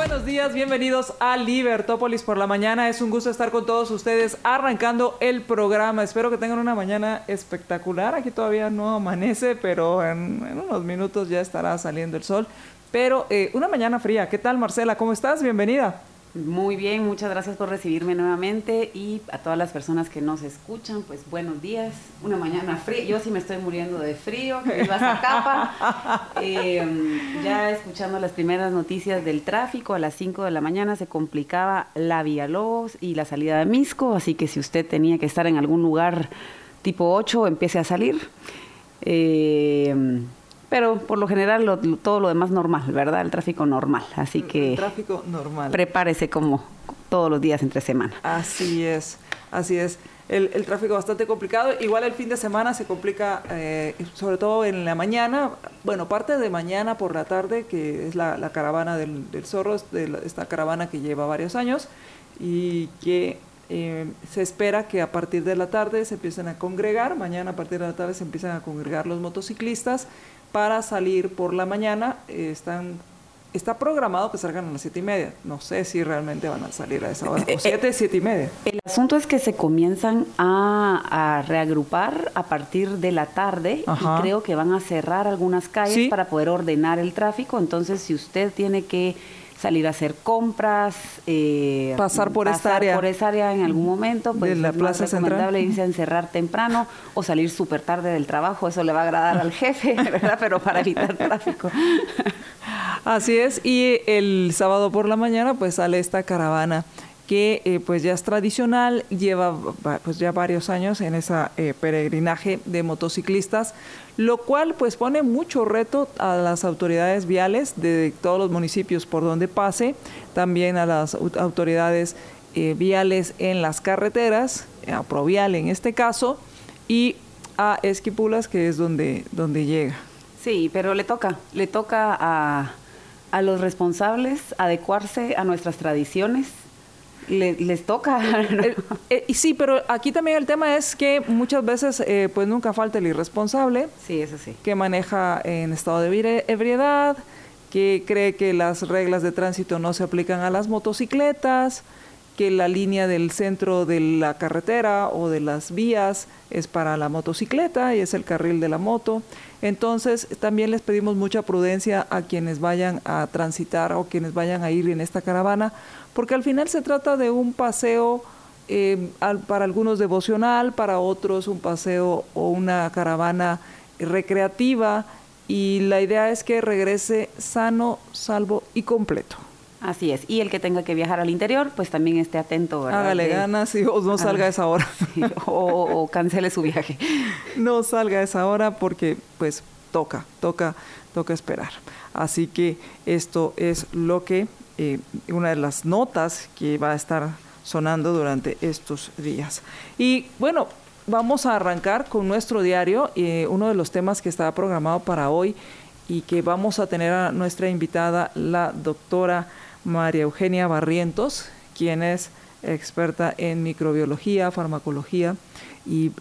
buenos días, bienvenidos a Libertópolis por la mañana. Es un gusto estar con todos ustedes arrancando el programa. Espero que tengan una mañana espectacular. Aquí todavía no amanece, pero en, unos minutos ya estará saliendo el sol. Pero eh, una mañana fría. ¿Qué tal, Marcela? ¿Cómo estás? Bienvenida. Muy bien, muchas gracias por recibirme nuevamente y a todas las personas que nos escuchan, pues buenos días. Una mañana fría, yo sí me estoy muriendo de frío, que viva esa capa. Eh, ya escuchando las primeras noticias del tráfico, a las 5 de la mañana se complicaba la Vía Lobos y la salida de Misco, así que si usted tenía que estar en algún lugar tipo 8, empiece a salir. Eh, pero por lo general lo- lo- todo lo demás normal, ¿verdad? El tráfico normal. Así que El tráfico normal. prepárese como todos los días entre semana. Así es, así es. El, el tráfico bastante complicado. Igual el fin de semana se complica, eh, sobre todo en la mañana. Bueno, parte de mañana por la tarde, que es la, la caravana del, del zorro, es de la- esta caravana que lleva varios años y que eh, se espera que a partir de la tarde se empiecen a congregar. Mañana a partir de la tarde se empiezan a congregar los motociclistas para salir por la mañana. Eh, están Está programado que salgan a las siete y media. No sé si realmente van a salir a esa hora. Eh, O siete, siete y media. El asunto es que se comienzan a, a reagrupar a partir de la tarde Ajá. y creo que van a cerrar algunas calles Sí. para poder ordenar el tráfico. Entonces, si usted tiene que salir a hacer compras, eh, Pasar por esta área. por esa área en algún momento, pues De la es Plaza más Central. recomendable irse a encerrar temprano o salir súper tarde del trabajo. Eso le va a agradar al jefe, ¿verdad? Pero para evitar tráfico. Así es, y el sábado por la mañana pues sale esta caravana que eh, pues ya es tradicional, lleva va- pues ya varios años en esa eh, peregrinaje de motociclistas, lo cual pues pone mucho reto a las autoridades viales de todos los municipios por donde pase, también a las au- autoridades eh, viales en las carreteras, a Provial en este caso, y a Esquipulas que es donde, donde llega. Sí, pero le toca, le toca a, a los responsables adecuarse a nuestras tradiciones. Le- les toca. Eh, eh, y sí, pero aquí también el tema es que muchas veces eh, pues nunca falta el irresponsable Sí, eso sí. que maneja en estado de ebri- ebriedad, que cree que las reglas de tránsito no se aplican a las motocicletas, que la línea del centro de la carretera o de las vías es para la motocicleta y es el carril de la moto. Entonces, también les pedimos mucha prudencia a quienes vayan a transitar o quienes vayan a ir en esta caravana, porque al final se trata de un paseo eh, al- para algunos devocional, para otros un paseo o una caravana recreativa y la idea es que regrese sano, salvo y completo. Así es. Y el que tenga que viajar al interior, pues también esté atento. ¿verdad? Hágale De- ganas y o no salga a esa hora. Sí, o, o cancele su viaje. no salga a esa hora porque pues toca, toca, toca esperar. Así que esto es lo que, eh, una de las notas que va a estar sonando durante estos días. Y bueno, vamos a arrancar con nuestro diario, eh, uno de los temas que está programado para hoy y que vamos a tener a nuestra invitada, la doctora María Eugenia Barrientos, quien es experta en microbiología, farmacología, y,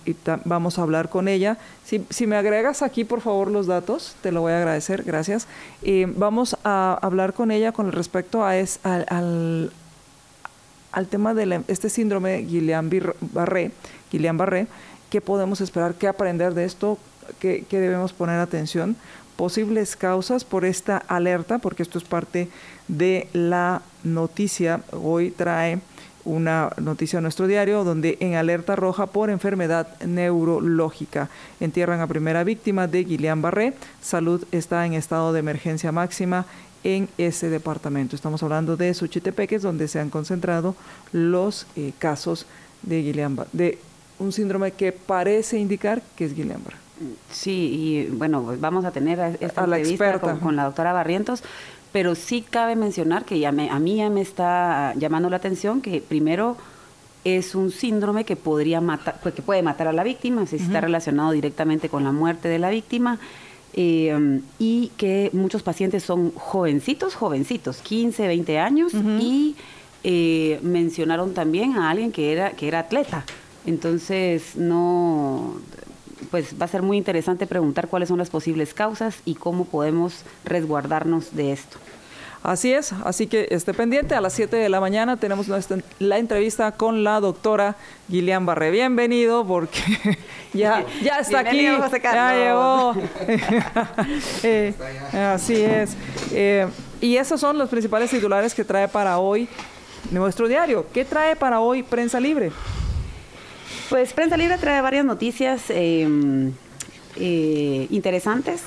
vamos a hablar con ella. Si, me agregas aquí, por favor, los datos, te lo voy a agradecer, gracias. Eh, vamos a hablar con ella con respecto a es, al, al, al tema de este síndrome de Guillain-Barré, Guillain-Barré, ¿qué podemos esperar? ¿Qué aprender de esto? ¿Qué, qué debemos poner atención? Posibles causas por esta alerta, porque esto es parte de la noticia. Hoy trae una noticia a nuestro diario donde en alerta roja por enfermedad neurológica entierran a primera víctima de Guillain-Barré. Salud está en estado de emergencia máxima en ese departamento. Estamos hablando de Suchitepeques, donde se han concentrado los eh, casos de Guillain-Barré, de un síndrome que parece indicar que es Guillain-Barré. Sí, y bueno, pues vamos a tener esta A entrevista con, con la doctora Barrientos, pero sí cabe mencionar que ya me, a mí ya me está llamando la atención que primero es un síndrome que podría matar, pues, que puede matar a la víctima, si está relacionado directamente con la muerte de la víctima. Eh, y que muchos pacientes son jovencitos, jovencitos, 15, 20 años, y eh, mencionaron también a alguien que era, que era atleta. Entonces, no, pues va a ser muy interesante preguntar cuáles son las posibles causas y cómo podemos resguardarnos de esto. Así es, así que esté pendiente. A las 7 de la mañana tenemos la entrevista con la doctora Gillian Barre. Bienvenido, porque ya, ya está aquí. Ya llegó. Eh, así es. Eh, y esos son los principales titulares que trae para hoy nuestro diario. ¿Qué trae para hoy Prensa Libre? Pues Prensa Libre trae varias noticias em, eh, interesantes.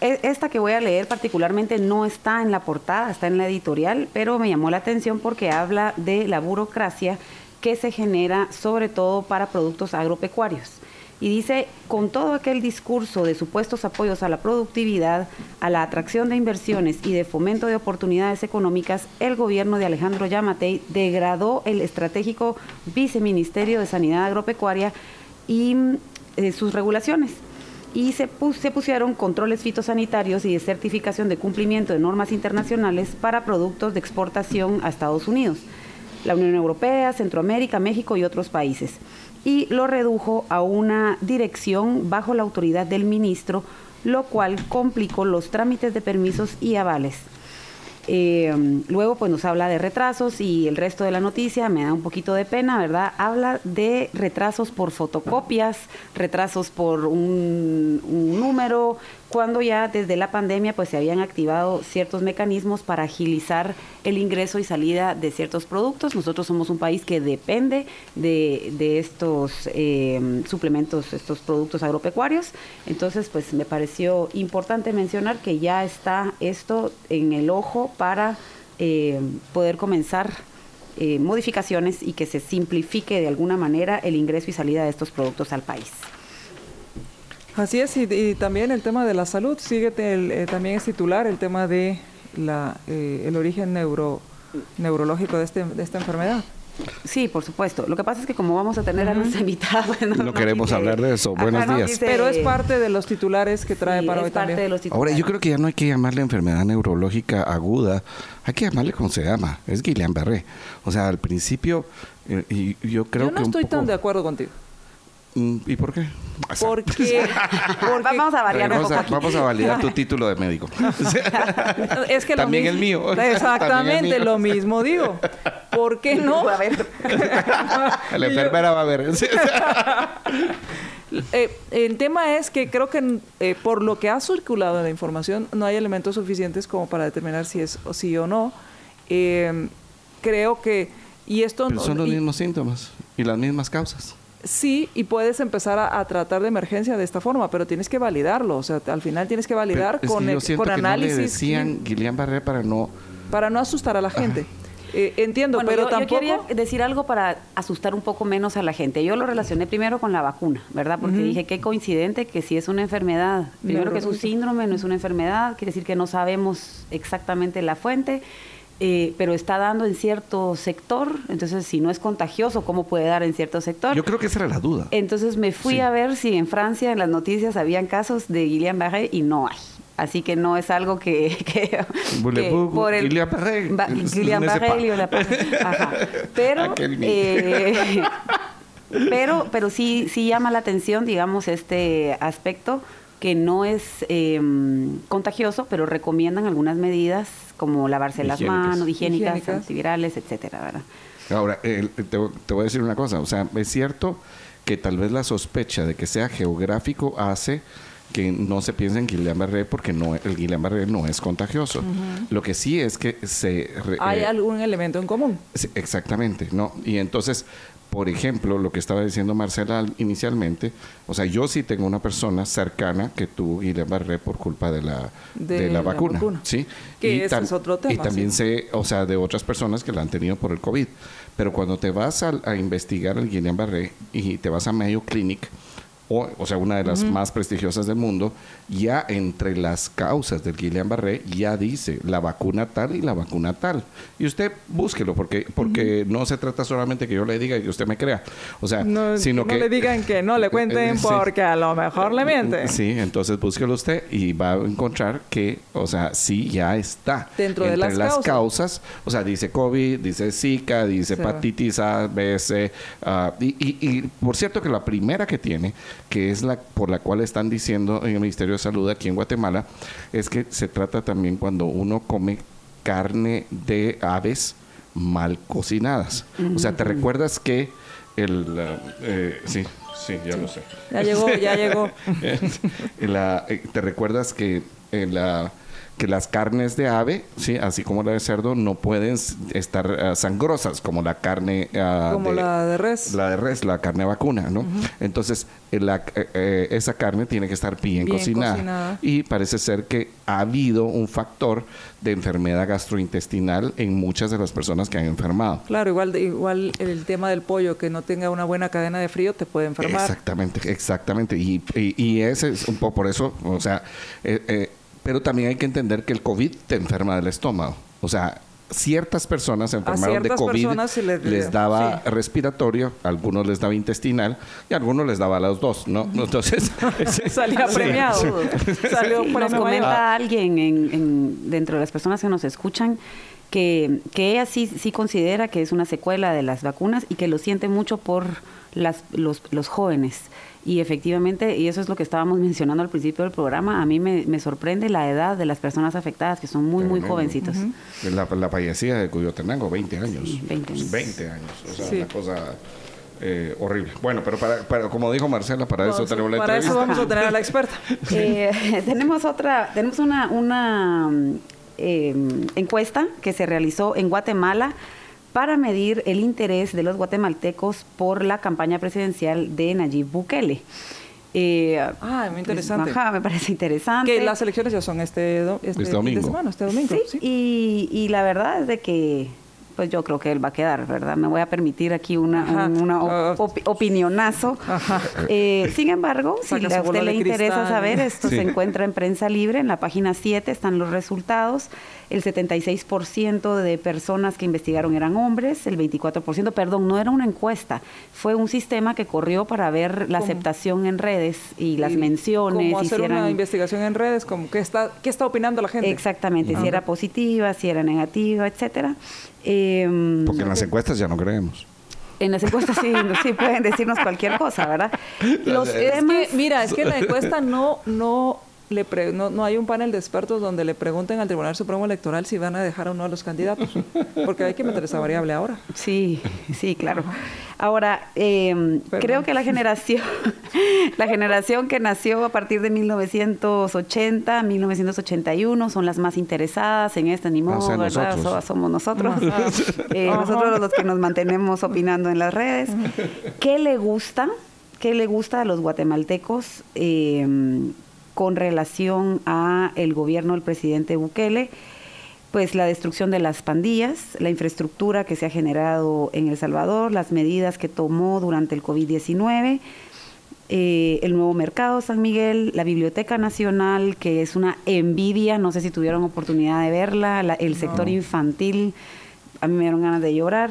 E, esta que voy a leer particularmente no está en la portada, está en la editorial, pero me llamó la atención porque habla de la burocracia que se genera sobre todo para productos agropecuarios. Y dice, con todo aquel discurso de supuestos apoyos a la productividad, a la atracción de inversiones y de fomento de oportunidades económicas, el gobierno de Alejandro Yamatei degradó el estratégico viceministerio de Sanidad Agropecuaria y eh, sus regulaciones y se, se, pusieron controles fitosanitarios y de certificación de cumplimiento de normas internacionales para productos de exportación a Estados Unidos, la Unión Europea, Centroamérica, México y otros países. Y lo redujo a una dirección bajo la autoridad del ministro, lo cual complicó los trámites de permisos y avales. Eh, luego pues nos habla de retrasos y el resto de la noticia me da un poquito de pena, ¿verdad? Habla de retrasos por fotocopias, retrasos por un número, cuando ya desde la pandemia pues se habían activado ciertos mecanismos para agilizar el ingreso y salida de ciertos productos. Nosotros somos un país que depende de, de estos eh, suplementos, estos productos agropecuarios. Entonces pues me pareció importante mencionar que ya está esto en el ojo para eh, poder comenzar eh, modificaciones y que se simplifique de alguna manera el ingreso y salida de estos productos al país. Así es, y, también el tema de la salud, sigue eh, también es titular el tema de la, eh, el origen neuro, neurológico de, este, de esta enfermedad. Sí, por supuesto. Lo que pasa es que como vamos a tener a nuestra invitada... no, queremos hablar de eso. Buenos días. Pero es parte de los titulares que trae para hoy también. Ahora, yo creo que ya no hay que llamarle enfermedad neurológica aguda. Hay que llamarle como se llama. Es Guillain-Barré. O sea, al principio, eh, y yo creo que Yo no estoy tan de acuerdo contigo. ¿Y por qué? Porque, vamos a variar vamos, a, vamos a validar tu título de médico. es que también el mío. Exactamente, lo mismo digo. ¿Por qué no? A ver. La enfermera va a ver. Eh, el tema es que creo que eh, por lo que ha circulado en la información no hay elementos suficientes como para determinar si es o sí o no. Eh, creo que y esto Pero son los mismos síntomas y las mismas causas. Sí, y puedes empezar a, tratar de emergencia de esta forma, pero tienes que validarlo. O sea, al final tienes que validar con, con análisis. No decían Guillain Barré para no. Para no asustar a la gente. Eh, entiendo, pero tampoco... Yo quería decir algo para asustar un poco menos a la gente. Yo lo relacioné primero con la vacuna, ¿verdad? Porque dije que coincidente que si es una enfermedad, primero que es un síndrome, no es una enfermedad, quiere decir que no sabemos exactamente la fuente. Eh, pero está dando en cierto sector, entonces si no es contagioso, ¿cómo puede dar en cierto sector? Yo creo que esa era la duda. Entonces me fui a ver si en Francia en las noticias habían casos de Guillain-Barré y no hay. Así que no es algo que, que, por el Guillain-Barré, Guillain-Barré, pero eh, pero pero sí sí llama la atención, digamos, este aspecto que no es em, contagioso, pero recomiendan algunas medidas como lavarse las manos, higiénicas, antivirales, etcétera, ¿verdad? Ahora, te, voy a decir una cosa, o sea, es cierto que tal vez la sospecha de que sea geográfico hace que no se piense en Guillain-Barré porque no, el Guillain-Barré no es contagioso. Lo que sí es que se... Hay eh, algún elemento en común. Exactamente, ¿no? Y entonces, por ejemplo, lo que estaba diciendo Marcela inicialmente, o sea, yo sí tengo una persona cercana que tuvo y le barré por culpa de la, de, la, vacuna, ¿sí? Que y ese es otro tema. Y también sé, o sea, de otras personas que la han tenido por el COVID. Pero cuando te vas a, investigar el Guillain-Barré y te vas a Mayo Clinic, o, o sea, una de las más prestigiosas del mundo, ya entre las causas del Guillain-Barré ya dice la vacuna tal y la vacuna tal. Y usted búsquelo, porque, porque no se trata solamente que yo le diga y que usted me crea. O sea, No, sino no que... le digan que no le cuenten Sí. porque a lo mejor le miente. Sí, entonces búsquelo usted y va a encontrar que, o sea, sí ya está. Dentro de Entre las causas. causas, o sea, dice COVID, dice Zika, dice hepatitis A, B, C. ah, y, y- y, por cierto que la primera que tiene, que es la por la cual están diciendo en el Ministerio de Salud aquí en Guatemala, es que se trata también cuando uno come carne de aves mal cocinadas. O sea, ¿te recuerdas que el... eh, sí, sí, ya lo sé. Ya llegó, ya llegó. La- eh, ¿Te recuerdas que, eh, la- que las carnes de ave, sí, así como la de cerdo, no pueden estar ah, sangrosas como la carne ah, Como la de res. la de res, la carne vacuna, ¿no? Entonces, eh, la- eh, eh, esa carne tiene que estar bien, Bien cocinada. cocinada. Y parece ser que ha habido un factor de enfermedad gastrointestinal en muchas de las personas que han enfermado. Claro, igual, igual el tema del pollo que no tenga una buena cadena de frío te puede enfermar. Exactamente, exactamente. Y, y, y ese es un poco por eso, o sea, eh, pero también hay que entender que el COVID te enferma del estómago. O sea, ciertas personas se enfermaron de COVID, personas sí les- les daba sí. respiratorio, a algunos les daba intestinal y algunos les daba a los dos, ¿no? Entonces, Salía Sí, premiado. sí. Salió Nos premio mayor. comenta alguien en, en- dentro de las personas que nos escuchan que, que ella sí, sí considera que es una secuela de las vacunas y que lo siente mucho por las, los, los jóvenes. Y efectivamente, y eso es lo que estábamos mencionando al principio del programa, a mí me, me sorprende la edad de las personas afectadas, que son muy, muy jovencitos. la, la fallecida de Cuyotenango, 20 años. Sí, 20 años. 20 años. O sea, Sí. una cosa eh, horrible. Bueno, pero para, para- como dijo Marcela, para eso Vamos tenemos la para eso entrevista. vamos a tener a la experta. Eh, tenemos otra, tenemos una, una eh, encuesta que se realizó en Guatemala para medir el interés de los guatemaltecos por la campaña presidencial de Nayib Bukele. Eh, Ah, muy interesante. Ajá, me parece interesante. Que las elecciones ya son este, do- este, Este fin de domingo. semana, este domingo. Sí, sí. Y, y la verdad es de que pues yo creo que él va a quedar, ¿verdad? Me voy a permitir aquí una, Ajá. un una Ah. op- opi- opinionazo. Ajá. Eh, sin embargo, si a usted le interesa cristal. saber, esto Sí. se encuentra en Prensa Libre, en la página 7 están los resultados. El 76% de personas que investigaron eran hombres, el 24%, perdón, no era una encuesta, fue un sistema que corrió para ver la ¿Cómo? aceptación en redes y las Y menciones. Como hacer hicieran- una investigación en redes, como qué está, qué está opinando la gente. Exactamente, si era positiva, si era negativa, etcétera. Eh, Porque en las encuestas ya no creemos. en las encuestas sí, sí pueden decirnos cualquier cosa, ¿verdad? Los Es temas, que, mira, es que en la encuesta no, no, le pre- no, no hay un panel de expertos donde le pregunten al Tribunal Supremo Electoral si van a dejar o no a los candidatos. Porque hay que meter esa variable ahora. Sí, sí, claro. Ahora, eh, creo que la generación, la generación que nació a partir de 1980, 1981, son las más interesadas en esta, ni O modo, sea, ¿verdad? nosotros. So- somos nosotros. Eh, nosotros los que nos mantenemos opinando en las redes. ¿Qué le gusta? ¿Qué le gusta a los guatemaltecos eh, con relación a el gobierno del presidente Bukele? Pues la destrucción de las pandillas, la infraestructura que se ha generado en El Salvador, las medidas que tomó durante el COVID-19, eh, el nuevo mercado San Miguel, la Biblioteca Nacional, que es una envidia, no sé si tuvieron oportunidad de verla, la- el sector infantil, a mí me dieron ganas de llorar.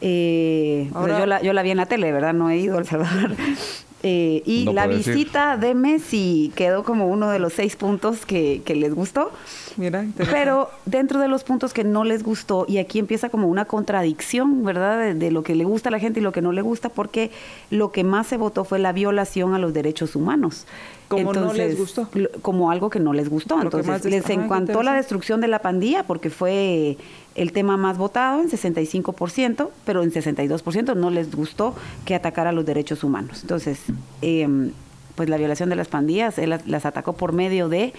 Eh, pues Ahora- yo, la, yo la vi en la tele, ¿verdad? No he ido a El Salvador. Eh, y No la decir. visita de Messi quedó como uno de los seis puntos que, que les gustó. Mira. Pero dentro de los puntos que no les gustó, y aquí empieza como una contradicción, ¿verdad? De, de lo que le gusta a la gente y lo que no le gusta, porque lo que más se votó fue la violación a los derechos humanos. Como no les gustó. lo- Como algo que no les gustó. Entonces, les qué encantó la destrucción de la pandilla porque fue el tema más votado en 65%, pero en 62% no les gustó que atacara los derechos humanos. Entonces, em, pues la violación de las pandillas, él las, atacó por medio de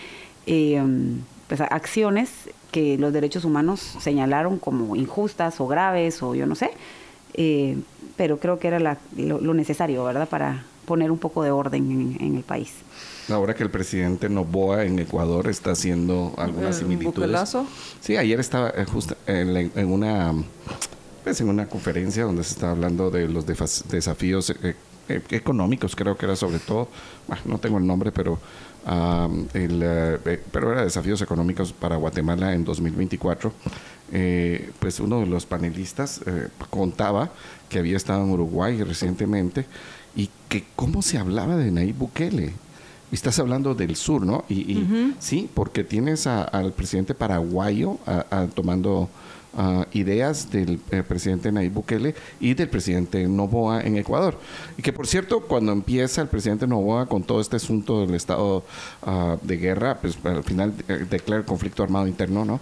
em, pues, acciones que los derechos humanos señalaron como injustas o graves o yo no sé, eh, pero creo que era la- lo, lo necesario, ¿verdad?, para poner un poco de orden en- en el país. Ahora que el presidente Noboa en Ecuador está haciendo algunas El similitudes. Sí, ayer estaba eh, justo en, la- en una pues en una conferencia donde se estaba hablando de los defas- desafíos eh, eh, económicos, creo que era sobre todo, no tengo el nombre, pero, el, pero era desafíos económicos para Guatemala en 2024. pues uno de los panelistas contaba que había estado en Uruguay recientemente y que cómo se hablaba de Nayib Bukele. Estás hablando del sur, ¿no? Y, sí, porque tienes al presidente paraguayo tomando ah, ideas del eh, presidente Nayib Bukele y del presidente Novoa en Ecuador. Y que, por cierto, cuando empieza el presidente Novoa con todo este asunto del estado ah, de guerra, pues al final eh, declara el conflicto armado interno, ¿no?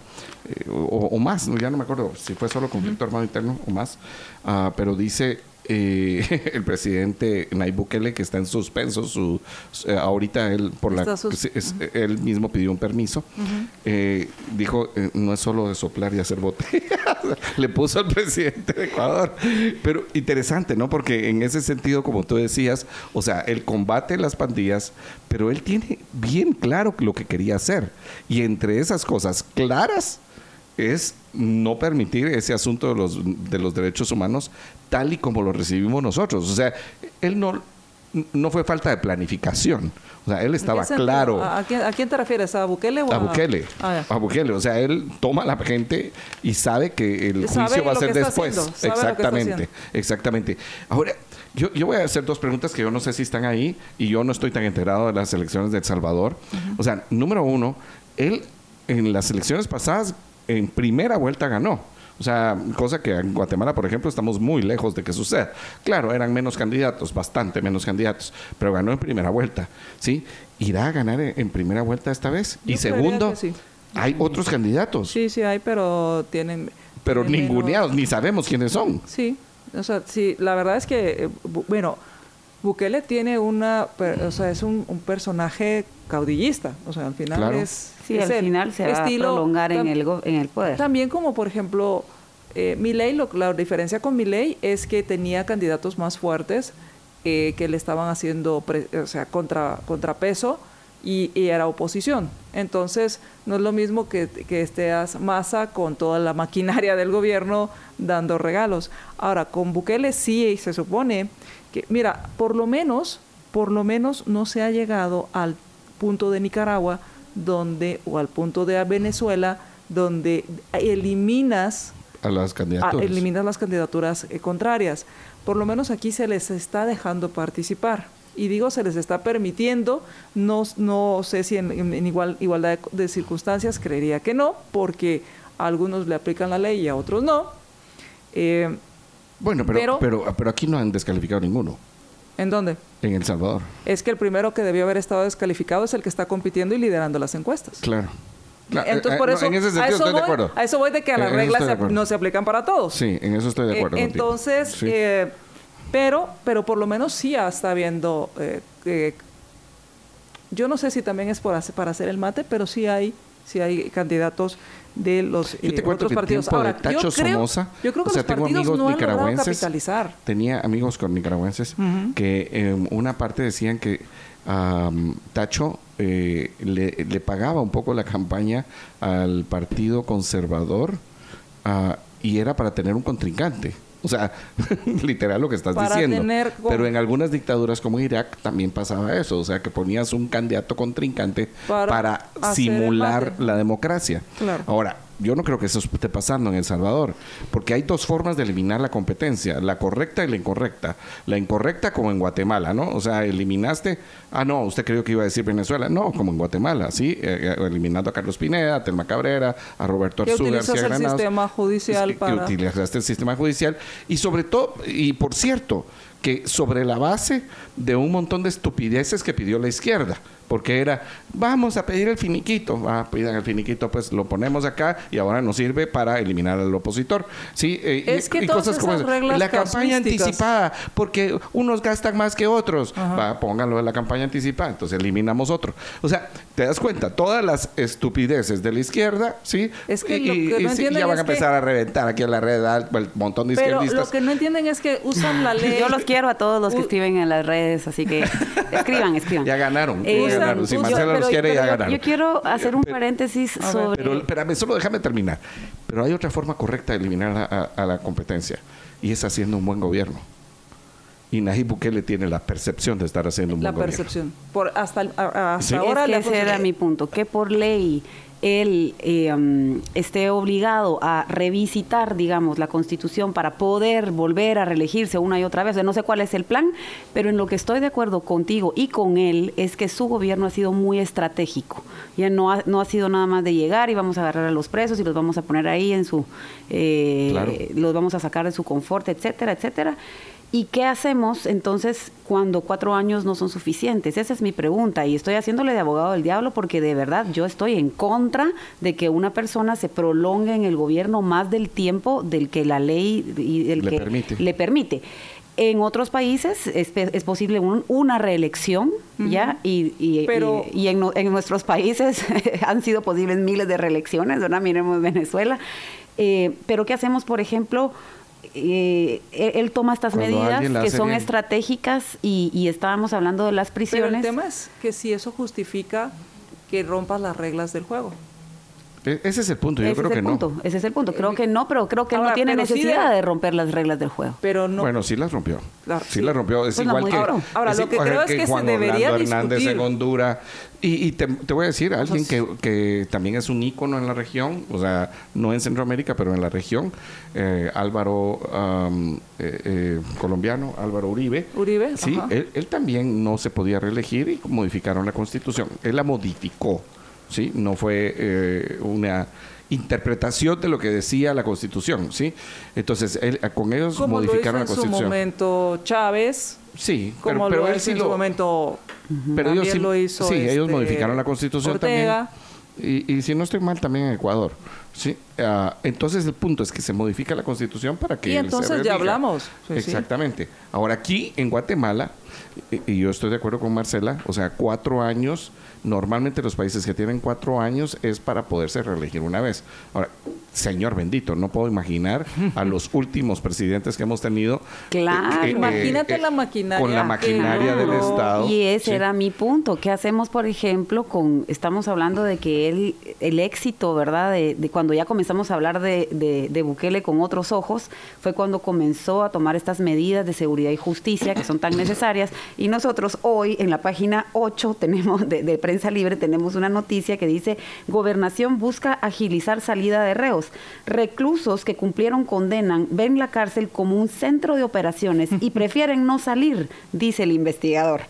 Eh, o, más, ya no me acuerdo si fue solo conflicto armado interno o más, ah, pero dice eh, el presidente Nayib Bukele que está en suspenso su, eh, ahorita él por la él mismo pidió un permiso eh, dijo no es solo de soplar y hacer bote le puso al presidente de Ecuador. Pero interesante no porque en ese sentido como tú decías o sea él combate las pandillas pero él tiene bien claro lo que quería hacer. Y entre esas cosas claras es no permitir ese asunto de los, de los derechos humanos tal y como lo recibimos nosotros. O sea, él no, no fue falta de planificación. O sea, él estaba claro. ¿A quién, te refieres? ¿A Bukele o a, a Bukele? Ah, a Bukele. O sea, él toma a la gente y sabe que el juicio va a ser después. Exactamente. Exactamente. Ahora, yo, yo, voy a hacer dos preguntas que yo no sé si están ahí y yo no estoy tan enterado de las elecciones de El Salvador. O sea, número uno, él en las elecciones pasadas en primera vuelta ganó. O sea, cosa que en Guatemala, por ejemplo, estamos muy lejos de que suceda. Claro, eran menos candidatos, bastante menos candidatos, pero ganó en primera vuelta. ¿Sí? ¿Irá a ganar en primera vuelta esta vez? y segundo, hay otros candidatos. Sí, sí hay, pero tienen... Pero ninguneados, ni sabemos quiénes son. Sí, o sea, sí, la verdad es que, eh, bueno, Bukele tiene una, o sea, es un, personaje caudillista, o sea, al final es... Sí, al final se va a prolongar en el, en el poder. También como, por ejemplo, eh, Milei, lo, la diferencia con Milei es que tenía candidatos más fuertes eh, que le estaban haciendo, o sea, contra, contrapeso y, era oposición. Entonces, no es lo mismo que, que estés masa con toda la maquinaria del gobierno dando regalos. Ahora, con Bukele sí se supone mira, por lo menos, por lo menos no se ha llegado al punto de Nicaragua donde, o al punto de Venezuela, donde eliminas a las candidaturas, eliminas las candidaturas eh, contrarias. Por lo menos aquí se les está dejando participar. Y digo, se les está permitiendo, no, no sé si en, igual, igualdad de, circunstancias, creería que no, porque a algunos le aplican la ley y a otros no. Eh, bueno, pero, pero, pero, aquí no han descalificado ninguno. ¿En dónde? En El Salvador. Es que el primero que debió haber estado descalificado es el que está compitiendo y liderando las encuestas. Claro. Entonces, eh, por eso, en ese sentido estoy de acuerdo. A eso voy de que las reglas no se aplican para todos. Sí, en eso estoy de acuerdo. entonces, eh, pero, pero por lo menos sí está habiendo. Eh, yo no sé si también es por para hacer el mate, pero sí hay, sí hay candidatos de los yo te eh, otros partidos. Ahora, yo, creo, Somoza, yo creo que los tengo amigos no nicaragüenses, Tenía amigos con nicaragüenses que en una parte decían que Tacho eh, le, pagaba un poco la campaña al Partido Conservador ah, y era para tener un contrincante. O sea, literal lo que estás diciendo. Pero en algunas dictaduras como Irak también pasaba eso. O sea, que ponías un candidato contrincante para, simular la democracia. Ahora, yo no creo que eso esté pasando en El Salvador, porque hay dos formas de eliminar la competencia, la correcta y la incorrecta. La incorrecta como en Guatemala, ¿no? O sea, eliminaste, ah, no, usted creyó que iba a decir Venezuela, no, como en Guatemala, ¿sí? Eh, eh, eliminando a Carlos Pineda, a Telma Cabrera, a Roberto Arzú García el sistema judicial para... Que utilizaste el sistema judicial y sobre todo, y por cierto, que sobre la base de un montón de estupideces que pidió la izquierda porque era, vamos a pedir el finiquito, ah, pidan el finiquito, pues lo ponemos acá y ahora nos sirve para eliminar al opositor. ¿sí? Eh, es que cosas como La campaña anticipada, porque unos gastan más que otros, va, pónganlo en la campaña anticipada, entonces eliminamos otro. O sea, te das cuenta, todas las estupideces de la izquierda, ¿sí? Es que y, ya van a empezar a reventar aquí en la red el montón de Pero lo que no entienden es que usan la ley. Yo los quiero a todos los que escriben en las redes, así que escriban, escriban. Ya ganaron. Eh, si Marcelo los quiere, ya ganaron. Yo quiero hacer un paréntesis sobre... Pero espérame, solo déjame terminar. Pero hay otra forma correcta de eliminar a, la competencia y es haciendo un buen gobierno. y Nayib Bukele tiene la percepción de estar haciendo un La buen percepción. Por, hasta hasta Sí. ahora es que ese era mi punto, que por ley él eh, um, esté obligado a revisitar, digamos, la constitución para poder volver a reelegirse una y otra vez. No sé cuál es el plan, pero en lo que estoy de acuerdo contigo y con él es que su gobierno ha sido muy estratégico. Ya no ha, no ha sido nada más de llegar y vamos a agarrar a los presos y los vamos a poner ahí en su, eh, Claro. los vamos a sacar de su confort, etcétera, etcétera. ¿Y qué hacemos entonces cuando cuatro años no son suficientes? Esa es mi pregunta y estoy haciéndole de abogado del diablo porque de verdad yo estoy en contra de que una persona se prolongue en el gobierno más del tiempo del que la ley y del Le que permite. le permite. En otros países es, pe- es posible un- una reelección, ¿ya? Y, y- Pero- y- y en, no- en nuestros países han sido posibles miles de reelecciones, ¿verdad? Miremos Venezuela. Eh, pero ¿qué hacemos, por ejemplo? Eh, él, toma estas Cuando medidas que son bien. estratégicas y, y estábamos hablando de las Pero prisiones. el tema es que si eso justifica que rompas las reglas del juego. E- Ese es el punto, yo ese creo es que el no. punto, ese es el punto. Creo que no, pero creo que Ahora, no tiene sí necesidad de- de romper las reglas del juego. Pero no. Bueno, sí las rompió. La- sí, sí. las rompió. Es Pues igual que. Ahora, lo que creo es que se Juan debería Orlando Hernández discutir. en Honduras. Y, y te, te voy a decir, alguien que, que también es un ícono en la región, o sea, no en Centroamérica, pero en la región, eh, Álvaro, am, eh, eh, colombiano, Álvaro Uribe. Uribe, Sí, él, él también no se podía reelegir y modificaron la constitución. Él la modificó, ¿sí? No fue eh, una interpretación de lo que decía la constitución, ¿sí? Entonces, él, con ellos como lo hizo modificaron en la su constitución. momento Chávez, Sí, como pero, pero lo él sí en lo, su momento pero ellos sí, lo hizo sí, ellos este, modificaron la constitución Ortega. también. Y, y si no estoy mal, también en Ecuador. Sí, Ah, entonces el punto es que se modifica la constitución para que Y él se entonces ya hablamos. Sí. Exactamente. Ahora aquí en Guatemala, y, y yo estoy de acuerdo con Marcela, o sea, cuatro años, normalmente los países que tienen cuatro años es para poderse reelegir una vez. Ahora, señor bendito, no puedo imaginar a los últimos presidentes que hemos tenido. Claro. Imagínate la maquinaria Con la maquinaria del. Estado. Y ese Sí. era mi punto. ¿Qué hacemos, por ejemplo, con, estamos hablando de que él, el éxito, ¿verdad? De, de cuando ya comenzamos a hablar de, de, de Bukele con otros ojos, fue cuando comenzó a tomar estas medidas de seguridad y justicia que son tan necesarias. Y nosotros hoy, en la página 8 tenemos, de, de Prensa Libre, tenemos una noticia que dice, Gobernación busca agilizar salida de reos. Reclusos que cumplieron condenan ven la cárcel como un centro de operaciones y prefieren no salir, dice el investigador.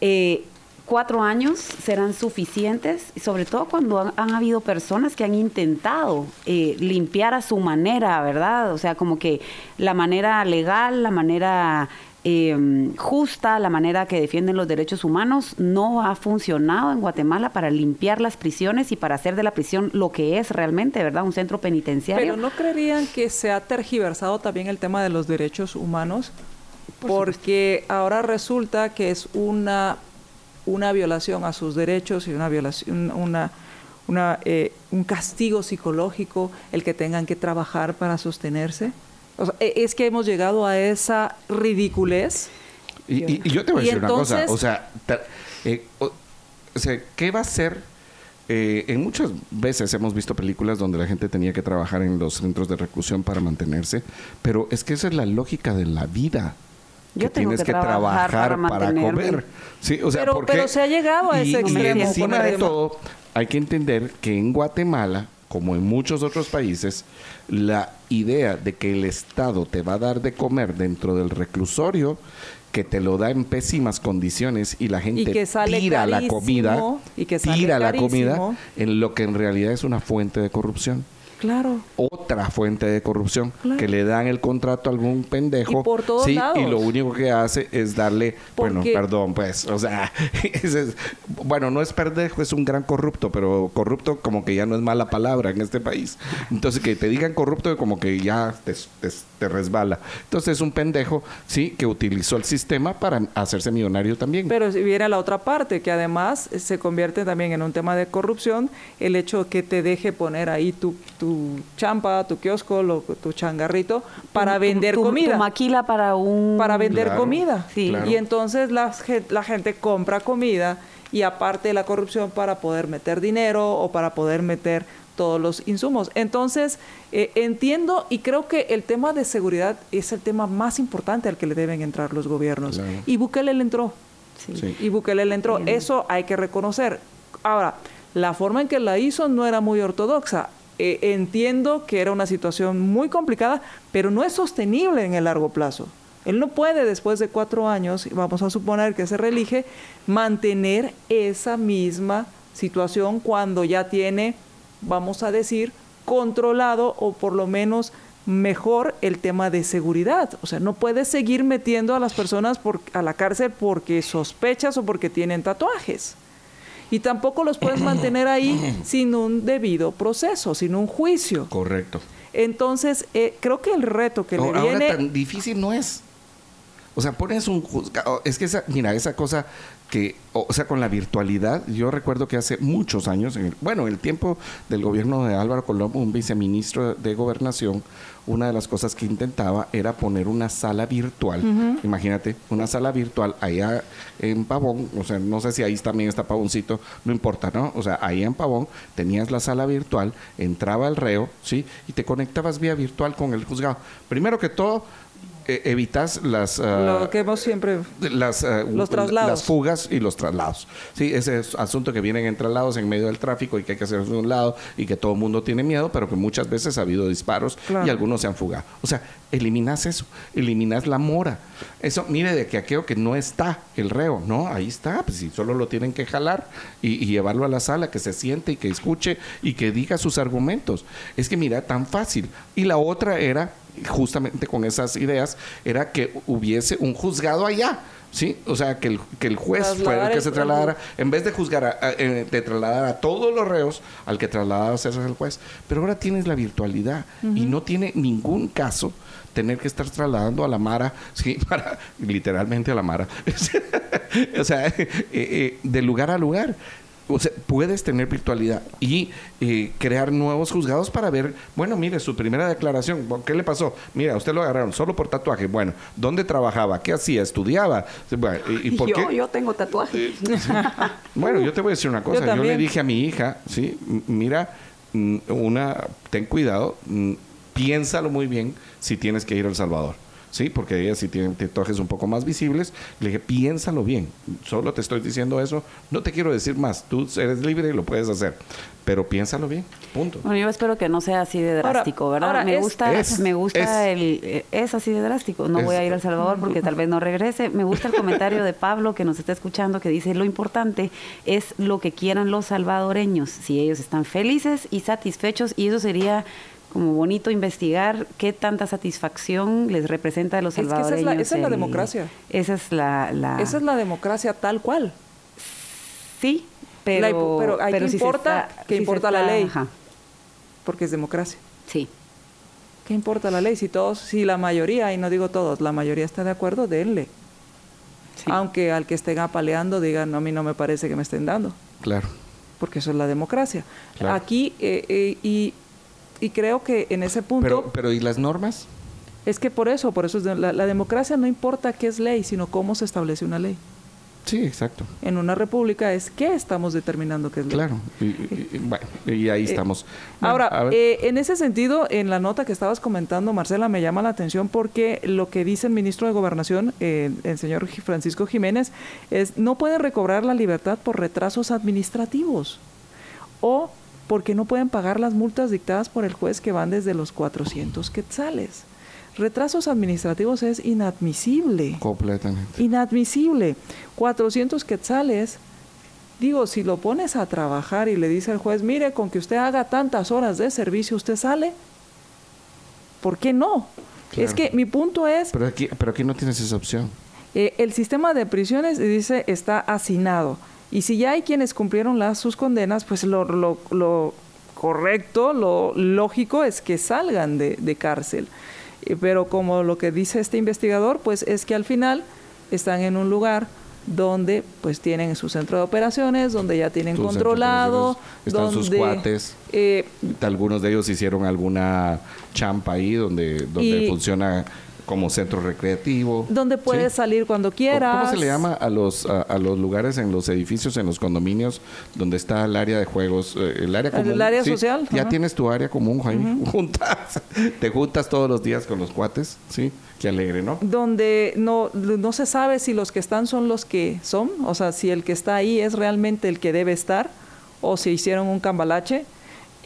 Eh, cuatro años serán suficientes, sobre todo cuando han, han habido personas que han intentado eh, limpiar a su manera, ¿verdad? O sea, como que la manera legal, la manera eh, justa, la manera que defienden los derechos humanos, no ha funcionado en Guatemala para limpiar las prisiones y para hacer de la prisión lo que es realmente, ¿verdad? Un centro penitenciario. Pero no creerían que se ha tergiversado también el tema de los derechos humanos, porque ahora resulta que es una una violación a sus derechos y una violación, una, una, eh, un castigo psicológico el que tengan que trabajar para sostenerse. O sea, e- es que hemos llegado a esa ridiculez. Y, y- y yo te voy a Y decir una cosa, entonces- o sea, ta- eh, o, o sea, ¿qué va a ser? Eh, en muchas veces hemos visto películas donde la gente tenía que trabajar en los centros de reclusión para mantenerse, pero es que esa es la lógica de la vida. Que tienes que que trabajar trabajar para comer. Sí, o sea, Pero- porque- pero se ha llegado a y- ese y extremo encima con el de todo, hay que entender que en Guatemala, como en muchos otros países, la idea de que el Estado te va a dar de comer dentro del reclusorio, que te lo da en pésimas condiciones y la gente que sale tira la comida, y que sale tira la comida en lo que en realidad es una fuente de corrupción. Claro. Otra fuente de corrupción Claro. que le dan el contrato a algún pendejo Y por todos sí, lados. y lo único que hace es darle, bueno, perdón, pues, o sea, es- bueno, no es pendejo, es un gran corrupto, pero corrupto como que ya no es mala palabra en este país. Entonces, que te digan corrupto como que ya te, te- te resbala. Entonces, es un pendejo, sí, que utilizó el sistema para hacerse millonario también. Pero si viene la otra parte, que además se convierte también en un tema de corrupción, el hecho que te deje poner ahí tu, tu champa, tu kiosco, lo- tu changarrito, para Tu- vender tu- comida. Tu maquila para un... para vender Claro, comida. Sí. claro. Y entonces la, la gente compra comida y aparte de la corrupción para poder meter dinero o para poder meter todos los insumos. Entonces, eh, entiendo y creo que el tema de seguridad es el tema más importante al que le deben entrar los gobiernos. Y Bukele le entró. Y Bukele le entró. Eso hay que reconocer. Ahora, la forma en que la hizo no era muy ortodoxa. Eh, entiendo que era una situación muy complicada, pero no es sostenible en el largo plazo. Él no puede, después de cuatro años, vamos a suponer que se reelige, mantener esa misma situación cuando ya tiene, vamos a decir, controlado o por lo menos mejor el tema de seguridad. O sea, no puedes seguir metiendo a las personas por, a la cárcel porque sospechas o porque tienen tatuajes. Y tampoco los puedes mantener ahí sin un debido proceso, sin un juicio. Correcto. Entonces, eh, creo que el reto que le viene... Ahora tan difícil no es. O sea, pones un juzgado. Es que esa, mira, esa cosa que, o sea, con la virtualidad, yo recuerdo que hace muchos años, en el, bueno, el tiempo del gobierno de Álvaro Colombo, un viceministro de gobernación, una de las cosas que intentaba era poner una sala virtual. Imagínate, una sala virtual allá en Pavón, o sea, no sé si ahí también está Pavoncito, no importa, ¿no? O sea, ahí en Pavón tenías la sala virtual, entraba el reo, ¿sí? Y te conectabas vía virtual con el juzgado. Primero que todo, eh, evitas las ah, lo que hemos siempre las ah, los traslados las fugas y los traslados. Sí ese es asunto que vienen en traslados en medio del tráfico y que hay que hacerse de un lado y que todo el mundo tiene miedo pero que muchas veces ha habido disparos y algunos se han fugado. O sea eliminas eso eliminas la mora eso mire de que aquello que no está el reo no ahí está pues si solo lo tienen que jalar y, y llevarlo a la sala que se siente y que escuche y que diga sus argumentos es que mira tan fácil y la otra era justamente con esas ideas, era que hubiese un juzgado allá. ¿sí? O sea, que el, que el juez fuera el que se trasladara, en vez de juzgar, a, eh, de trasladar a todos los reos, al que trasladaba ese es el juez. Pero ahora tienes la virtualidad y no tiene ningún caso tener que estar trasladando a la Mara, ¿sí? Para, literalmente a la Mara, o sea, eh, eh, de lugar a lugar. O sea, puedes tener virtualidad y eh, crear nuevos juzgados para ver, bueno, mire, su primera declaración, ¿qué le pasó? Mira, usted lo agarraron solo por tatuaje. Bueno, ¿dónde trabajaba? ¿Qué hacía? ¿Estudiaba? ¿y, por yo, yo tengo tatuaje. bueno, yo te voy a decir una cosa. Yo, le dije a mi hija, sí, mira, mm, una, ten cuidado, mm, piénsalo muy bien si tienes que ir a El Salvador. ¿sí? Porque ella sí tiene tatuajes un poco más visibles. Le dije, piénsalo bien, solo te estoy diciendo eso, no te quiero decir más, tú eres libre y lo puedes hacer, pero piénsalo bien, punto. Bueno, yo espero que no sea así de drástico, ¿verdad? me gusta, me gusta el, eh, es así de drástico, no voy a ir a El Salvador porque tal vez no regrese. Me gusta el comentario de Pablo que nos está escuchando que dice, lo importante es lo que quieran los salvadoreños, si ellos están felices y satisfechos y eso sería como bonito investigar qué tanta satisfacción les representa a los salvadoreños. esa, es la, democracia. Esa es la, Esa es la democracia tal cual. Sí, pero... pero, hay que importa, que importa la ley. Porque es democracia. Sí. ¿Qué importa la ley? Si todos, si la mayoría, y no digo todos, la mayoría está de acuerdo, denle. Aunque al que estén apaleando digan, no, a mí no me parece que me estén dando. Claro. Porque eso es la democracia. Aquí, eh, eh, y y creo que en ese punto... Pero, pero ¿y las normas? Es que por eso, por eso es la, la democracia no importa qué es ley, sino cómo se establece una ley. Sí, exacto. En una república es qué estamos determinando que es ley. Claro, y, ahí eh, estamos. ahora, eh, en ese sentido, en la nota que estabas comentando, Marcela, me llama la atención porque lo que dice el ministro de Gobernación, eh, el señor Francisco Jiménez, es no puede recobrar la libertad por retrasos administrativos o porque no pueden pagar las multas dictadas por el juez que van desde los 400 quetzales. Retrasos administrativos es inadmisible. Completamente. Inadmisible. 400 quetzales, digo, si lo pones a trabajar y le dice al juez, mire, con que usted haga tantas horas de servicio, usted sale. ¿Por qué no? Es que mi punto es... Pero aquí, pero aquí no tienes esa opción. Eh, el sistema de prisiones, dice, está hacinado y si ya hay quienes cumplieron las, sus condenas, pues lo, lo, correcto, lo lógico es que salgan de, de cárcel. Eh, pero como lo que dice este investigador, pues es que al final están en un lugar donde pues tienen su centro de operaciones, donde ya tienen controlado, están sus cuates. Eh, Algunos de ellos hicieron alguna champa ahí donde, donde funciona como centro recreativo. Donde puedes salir cuando quieras. ¿Cómo se le llama a los, a, los lugares en los edificios, en los condominios, donde está el área de juegos, eh, el área común? El área social. Ya tienes tu área común, juntas, te juntas todos los días con los cuates, ¿sí? Qué alegre, ¿no? Donde no, no se sabe si los que están son los que son, o sea, si el que está ahí es realmente el que debe estar, o si hicieron un cambalache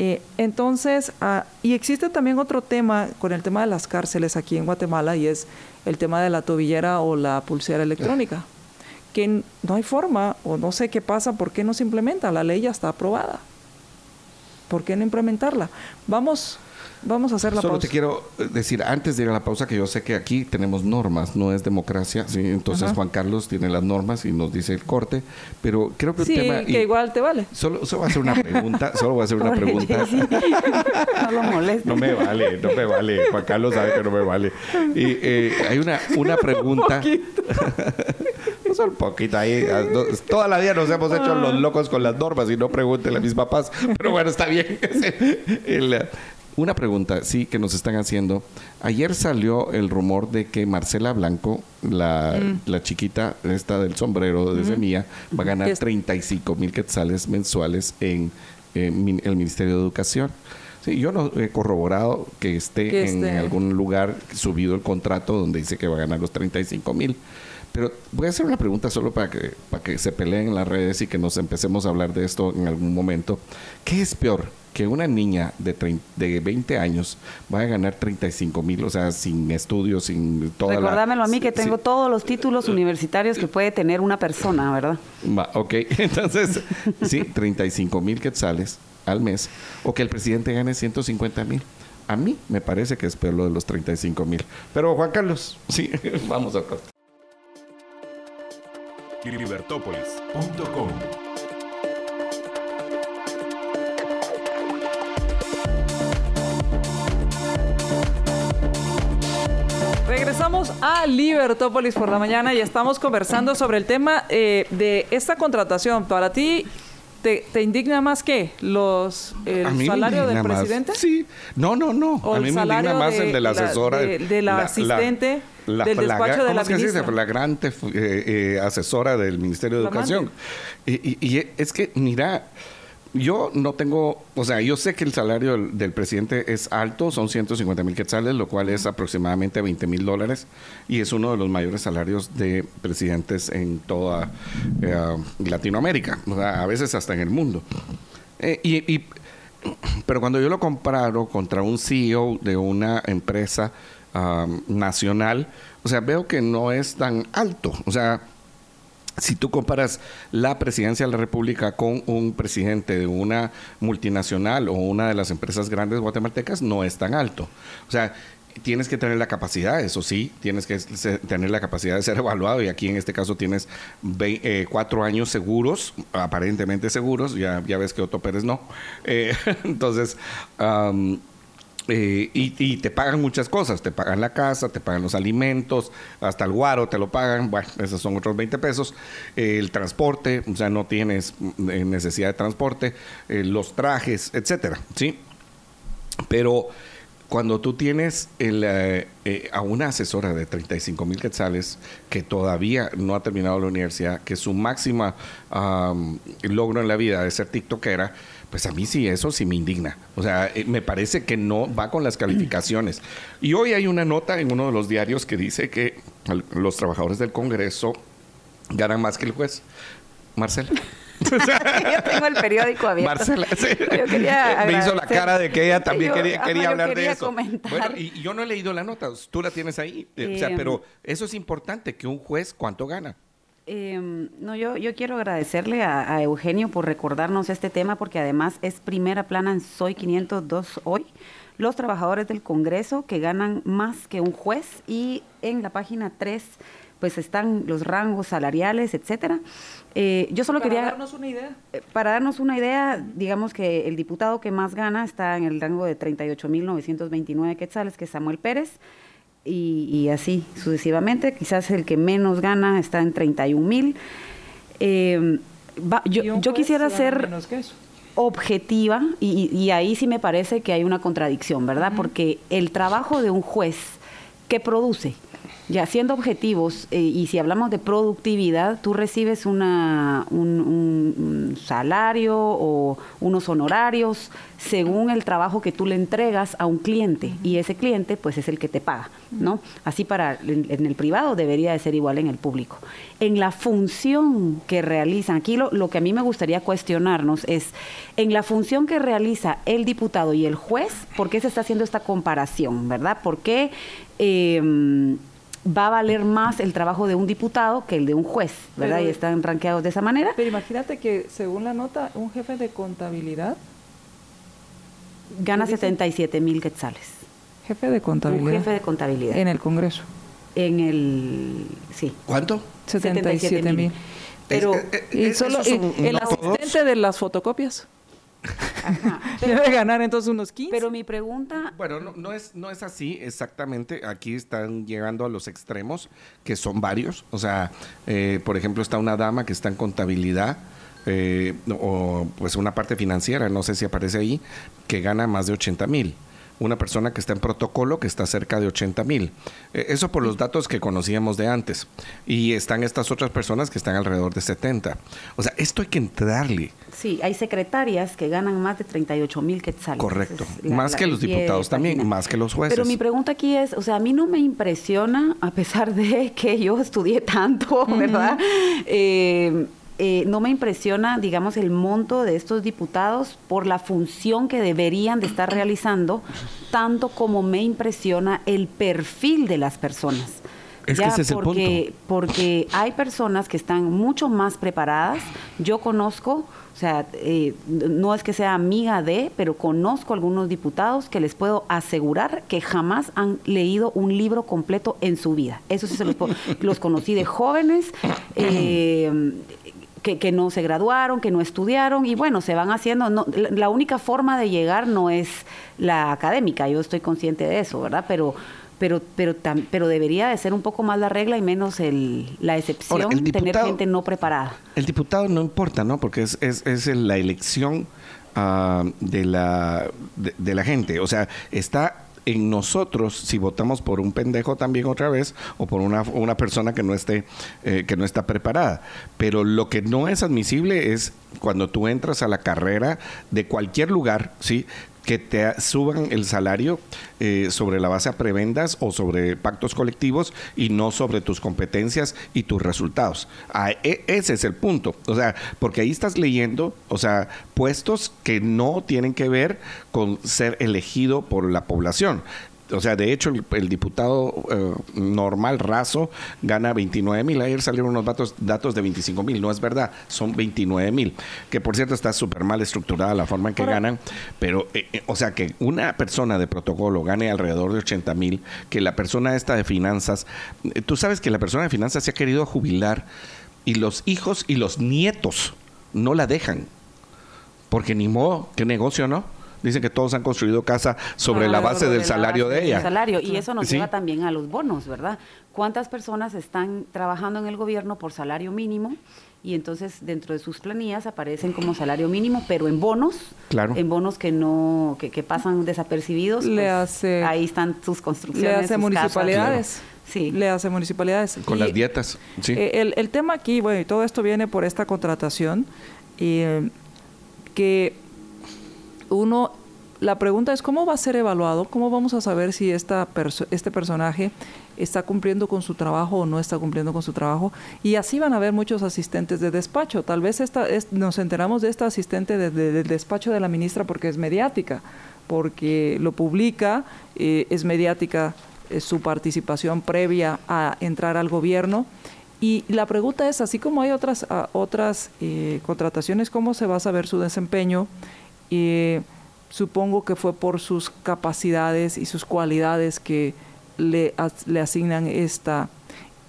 eh, entonces, ah, y existe también otro tema con el tema de las cárceles aquí en Guatemala y es el tema de la tobillera o la pulsera electrónica, que no hay forma o no sé qué pasa, ¿por qué no se implementa? La ley ya está aprobada. ¿Por qué no implementarla? Vamos Vamos a hacer la Solo te quiero eh, decir, antes de ir a la pausa, que yo sé que aquí tenemos normas, no es democracia, ¿sí? Entonces Juan Carlos tiene las normas y nos dice el corte, pero creo que el sí, tema... que igual te vale. Solo, solo voy a hacer una pregunta, solo voy a hacer una pregunta. no lo molesta. No me vale, no me vale. Juan Carlos sabe que no me vale. Y eh, hay una, una pregunta... un solo poquito ahí. Ah, toda la vida nos hemos hecho los locos con las normas y no pregúntenle a mis papás. Pero bueno, está bien. El, una pregunta, sí, que nos están haciendo. Ayer salió el rumor de que Marcela Blanco, la, mm. la chiquita esta del sombrero de semilla, va a ganar 35 mil quetzales mensuales en, el Ministerio de Educación. Sí, yo no he corroborado que esté en algún lugar subido el contrato donde dice que va a ganar los 35 mil. Pero voy a hacer una pregunta solo para que, para que se peleen en las redes y que nos empecemos a hablar de esto en algún momento. ¿Qué es peor? Que una niña de, de 20 años vaya a ganar 35 mil, o sea, sin estudios, sin toda Recordámelo a mí que tengo todos los títulos universitarios que puede tener una persona, ¿verdad? Va, ok, entonces, sí, 35 mil quetzales al mes, o que el presidente gane 150 mil. A mí me parece que es peor lo de los 35 mil. Pero Juan Carlos, sí, vamos a corte. Regresamos a Libertópolis por la mañana y estamos conversando sobre el tema eh, de esta contratación. Para ti, ¿Te, indigna más que los el salario del presidente? Sí, no, no, no. a mí me indigna más el de la asesora, de, la, asistente del despacho de la ¿cómo dice? Flagrante eh, eh, asesora del Ministerio de Educación. Y, y, es que, mira, yo no tengo, o sea, yo sé que el salario del, presidente es alto, son 150 mil quetzales, lo cual es aproximadamente 20 mil dólares, y es uno de los mayores salarios de presidentes en toda eh, Latinoamérica, o sea, a veces hasta en el mundo. Eh, y, pero cuando yo lo comparo contra un CEO de una empresa ah, nacional, o sea, veo que no es tan alto, o sea, si tú comparas la presidencia de la República con un presidente de una multinacional o una de las empresas grandes guatemaltecas, no es tan alto. O sea, tienes que tener la capacidad, eso sí, tienes que tener la capacidad de ser evaluado y aquí en este caso tienes eh, cuatro años seguros, aparentemente seguros, ya, ya ves que Otto Pérez no. Eh, entonces, eh, y, te pagan muchas cosas, te pagan la casa, te pagan los alimentos, hasta el guaro te lo pagan, bueno, esos son otros 20 pesos, el transporte, o sea, no tienes eh, necesidad de transporte, eh, los trajes, etcétera, ¿sí? Pero cuando tú tienes a una asesora de 35 mil quetzales que todavía no ha terminado la universidad, que su máxima logro en la vida es ser tiktokera, pues a mí sí, eso sí me indigna. O sea, eh, me parece que no va con las calificaciones. Y hoy hay una nota en uno de los diarios que dice que los trabajadores del Congreso ganan más que el juez. Marcela. yo tengo el periódico abierto. Marcela, sí. me hizo la cara de que ella también quería, quería hablar de eso. Bueno, y yo no he leído la nota, tú la tienes ahí. o sea, pero eso es importante, que un juez, ¿cuánto gana? Em, no, yo, yo quiero agradecerle a, Eugenio por recordarnos este tema porque además es primera plana en Soy 502 hoy. Los trabajadores del Congreso que ganan más que un juez y en la página 3 pues están los rangos salariales, etcétera. Eh, yo solo quería... Para darnos una idea. Eh, para darnos una idea, digamos que el diputado que más gana está en el rango de 38.929 quetzales, que es Samuel Pérez y, así sucesivamente. Quizás el que menos gana está en 31 mil. Eh, yo, quisiera ser objetiva y, ahí sí me parece que hay una contradicción, ¿verdad? Porque el trabajo de un juez ¿qué produce? Ya siendo objetivos, eh, y si hablamos de productividad, tú recibes una, un, salario o unos honorarios según el trabajo que tú le entregas a un cliente, y ese cliente pues es el que te paga, ¿no? Así para en, el privado debería de ser igual en el público. En la función que realizan, aquí lo, lo que a mí me gustaría cuestionarnos es, en la función que realiza el diputado y el juez, ¿por qué se está haciendo esta comparación, verdad? ¿Por qué... Eh, va a valer más el trabajo de un diputado que el de un juez, ¿verdad? y están ranqueados de esa manera. Pero imagínate que, según la nota, un jefe de contabilidad gana 77 mil quetzales. Jefe de contabilidad. Un jefe de contabilidad. En el Congreso. En el. Sí. ¿Cuánto? 77 mil. Pero. y solo, el asistente de las fotocopias. Debe ganar entonces unos 15. Pero mi pregunta... Bueno, no, es, no es así exactamente. Aquí están llegando a los extremos, que son varios. O sea, eh, por ejemplo, está una dama que está en contabilidad. Eh, o pues una parte financiera, no sé si aparece ahí, que gana más de 80 mil una persona que está en protocolo que está cerca de 80 mil. Eh, eso por los datos que conocíamos de antes. Y están estas otras personas que están alrededor de 70. O sea, esto hay que entrarle. Sí, hay secretarias que ganan más de 38 mil quetzales. Correcto. más que los diputados también, más que los jueces. Pero mi pregunta aquí es, o sea, a mí no me impresiona, a pesar de que yo estudié tanto, ¿verdad? eh, eh, no me impresiona, digamos, el monto de estos diputados por la función que deberían de estar realizando, tanto como me impresiona el perfil de las personas. Es que ese es porque, el punto. Porque hay personas que están mucho más preparadas. Yo conozco, o sea, eh, no es que sea amiga de, pero conozco algunos diputados que les puedo asegurar que jamás han leído un libro completo en su vida. Eso sí se los, los conocí de jóvenes. Eh, que, no se graduaron, que no estudiaron y bueno, se van haciendo, no, la, única forma de llegar no es la académica, yo estoy consciente de eso, ¿verdad? Pero pero pero pero debería de ser un poco más la regla y menos el, la excepción tener gente no preparada. El diputado no importa, ¿no? Porque es, es, es la elección ah, de, la, de la gente, o sea, está en nosotros si votamos por un pendejo también otra vez o por una, una persona que no esté eh, que no está preparada. Pero lo que no es admisible es cuando tú entras a la carrera de cualquier lugar sí que te suban el salario eh, sobre la base a prebendas o sobre pactos colectivos y no sobre tus competencias y tus resultados. Ah, e, ese es el punto. O sea, porque ahí estás leyendo, o sea, puestos que no tienen que ver con ser elegido por la población o sea, de hecho, el, diputado eh, normal, raso, gana 29 mil. Ayer salieron unos datos, datos de 25 mil. No es verdad, son 29 mil. Que por cierto está súper mal estructurada la forma en que ganan. Pero, eh, eh, o sea, que una persona de protocolo gane alrededor de 80 mil, que la persona esta de finanzas, tú sabes que la persona de finanzas se ha querido jubilar y los hijos y los nietos no la dejan. Porque ni modo, qué negocio, ¿no? Dicen que todos han construido casa sobre la base del salario de ella. Salario. Y eso nos lleva también a los bonos, ¿verdad? ¿Cuántas personas están trabajando en el gobierno por salario mínimo? y entonces dentro de sus planillas aparecen como salario mínimo, pero en bonos, claro. en bonos que no que, pasan desapercibidos, le pues, hace, ahí están sus construcciones, le hace municipalidades. Sí. Le hace municipalidades. Con las dietas. Sí. Eh, el, el, tema aquí, bueno, y todo esto viene por esta contratación, y, eh, que uno, la pregunta es cómo va a ser evaluado, cómo vamos a saber si esta este personaje está cumpliendo con su trabajo o no está cumpliendo con su trabajo. Y así van a haber muchos asistentes de despacho. Tal vez esta, nos enteramos de esta asistente del despacho de la ministra porque es mediática, porque lo publica, eh, es mediática su participación previa a entrar al gobierno. Y la pregunta es, así como hay otras, otras eh, contrataciones, ¿cómo se va a saber su desempeño? Y supongo que fue por sus capacidades y sus cualidades que le, le asignan esta,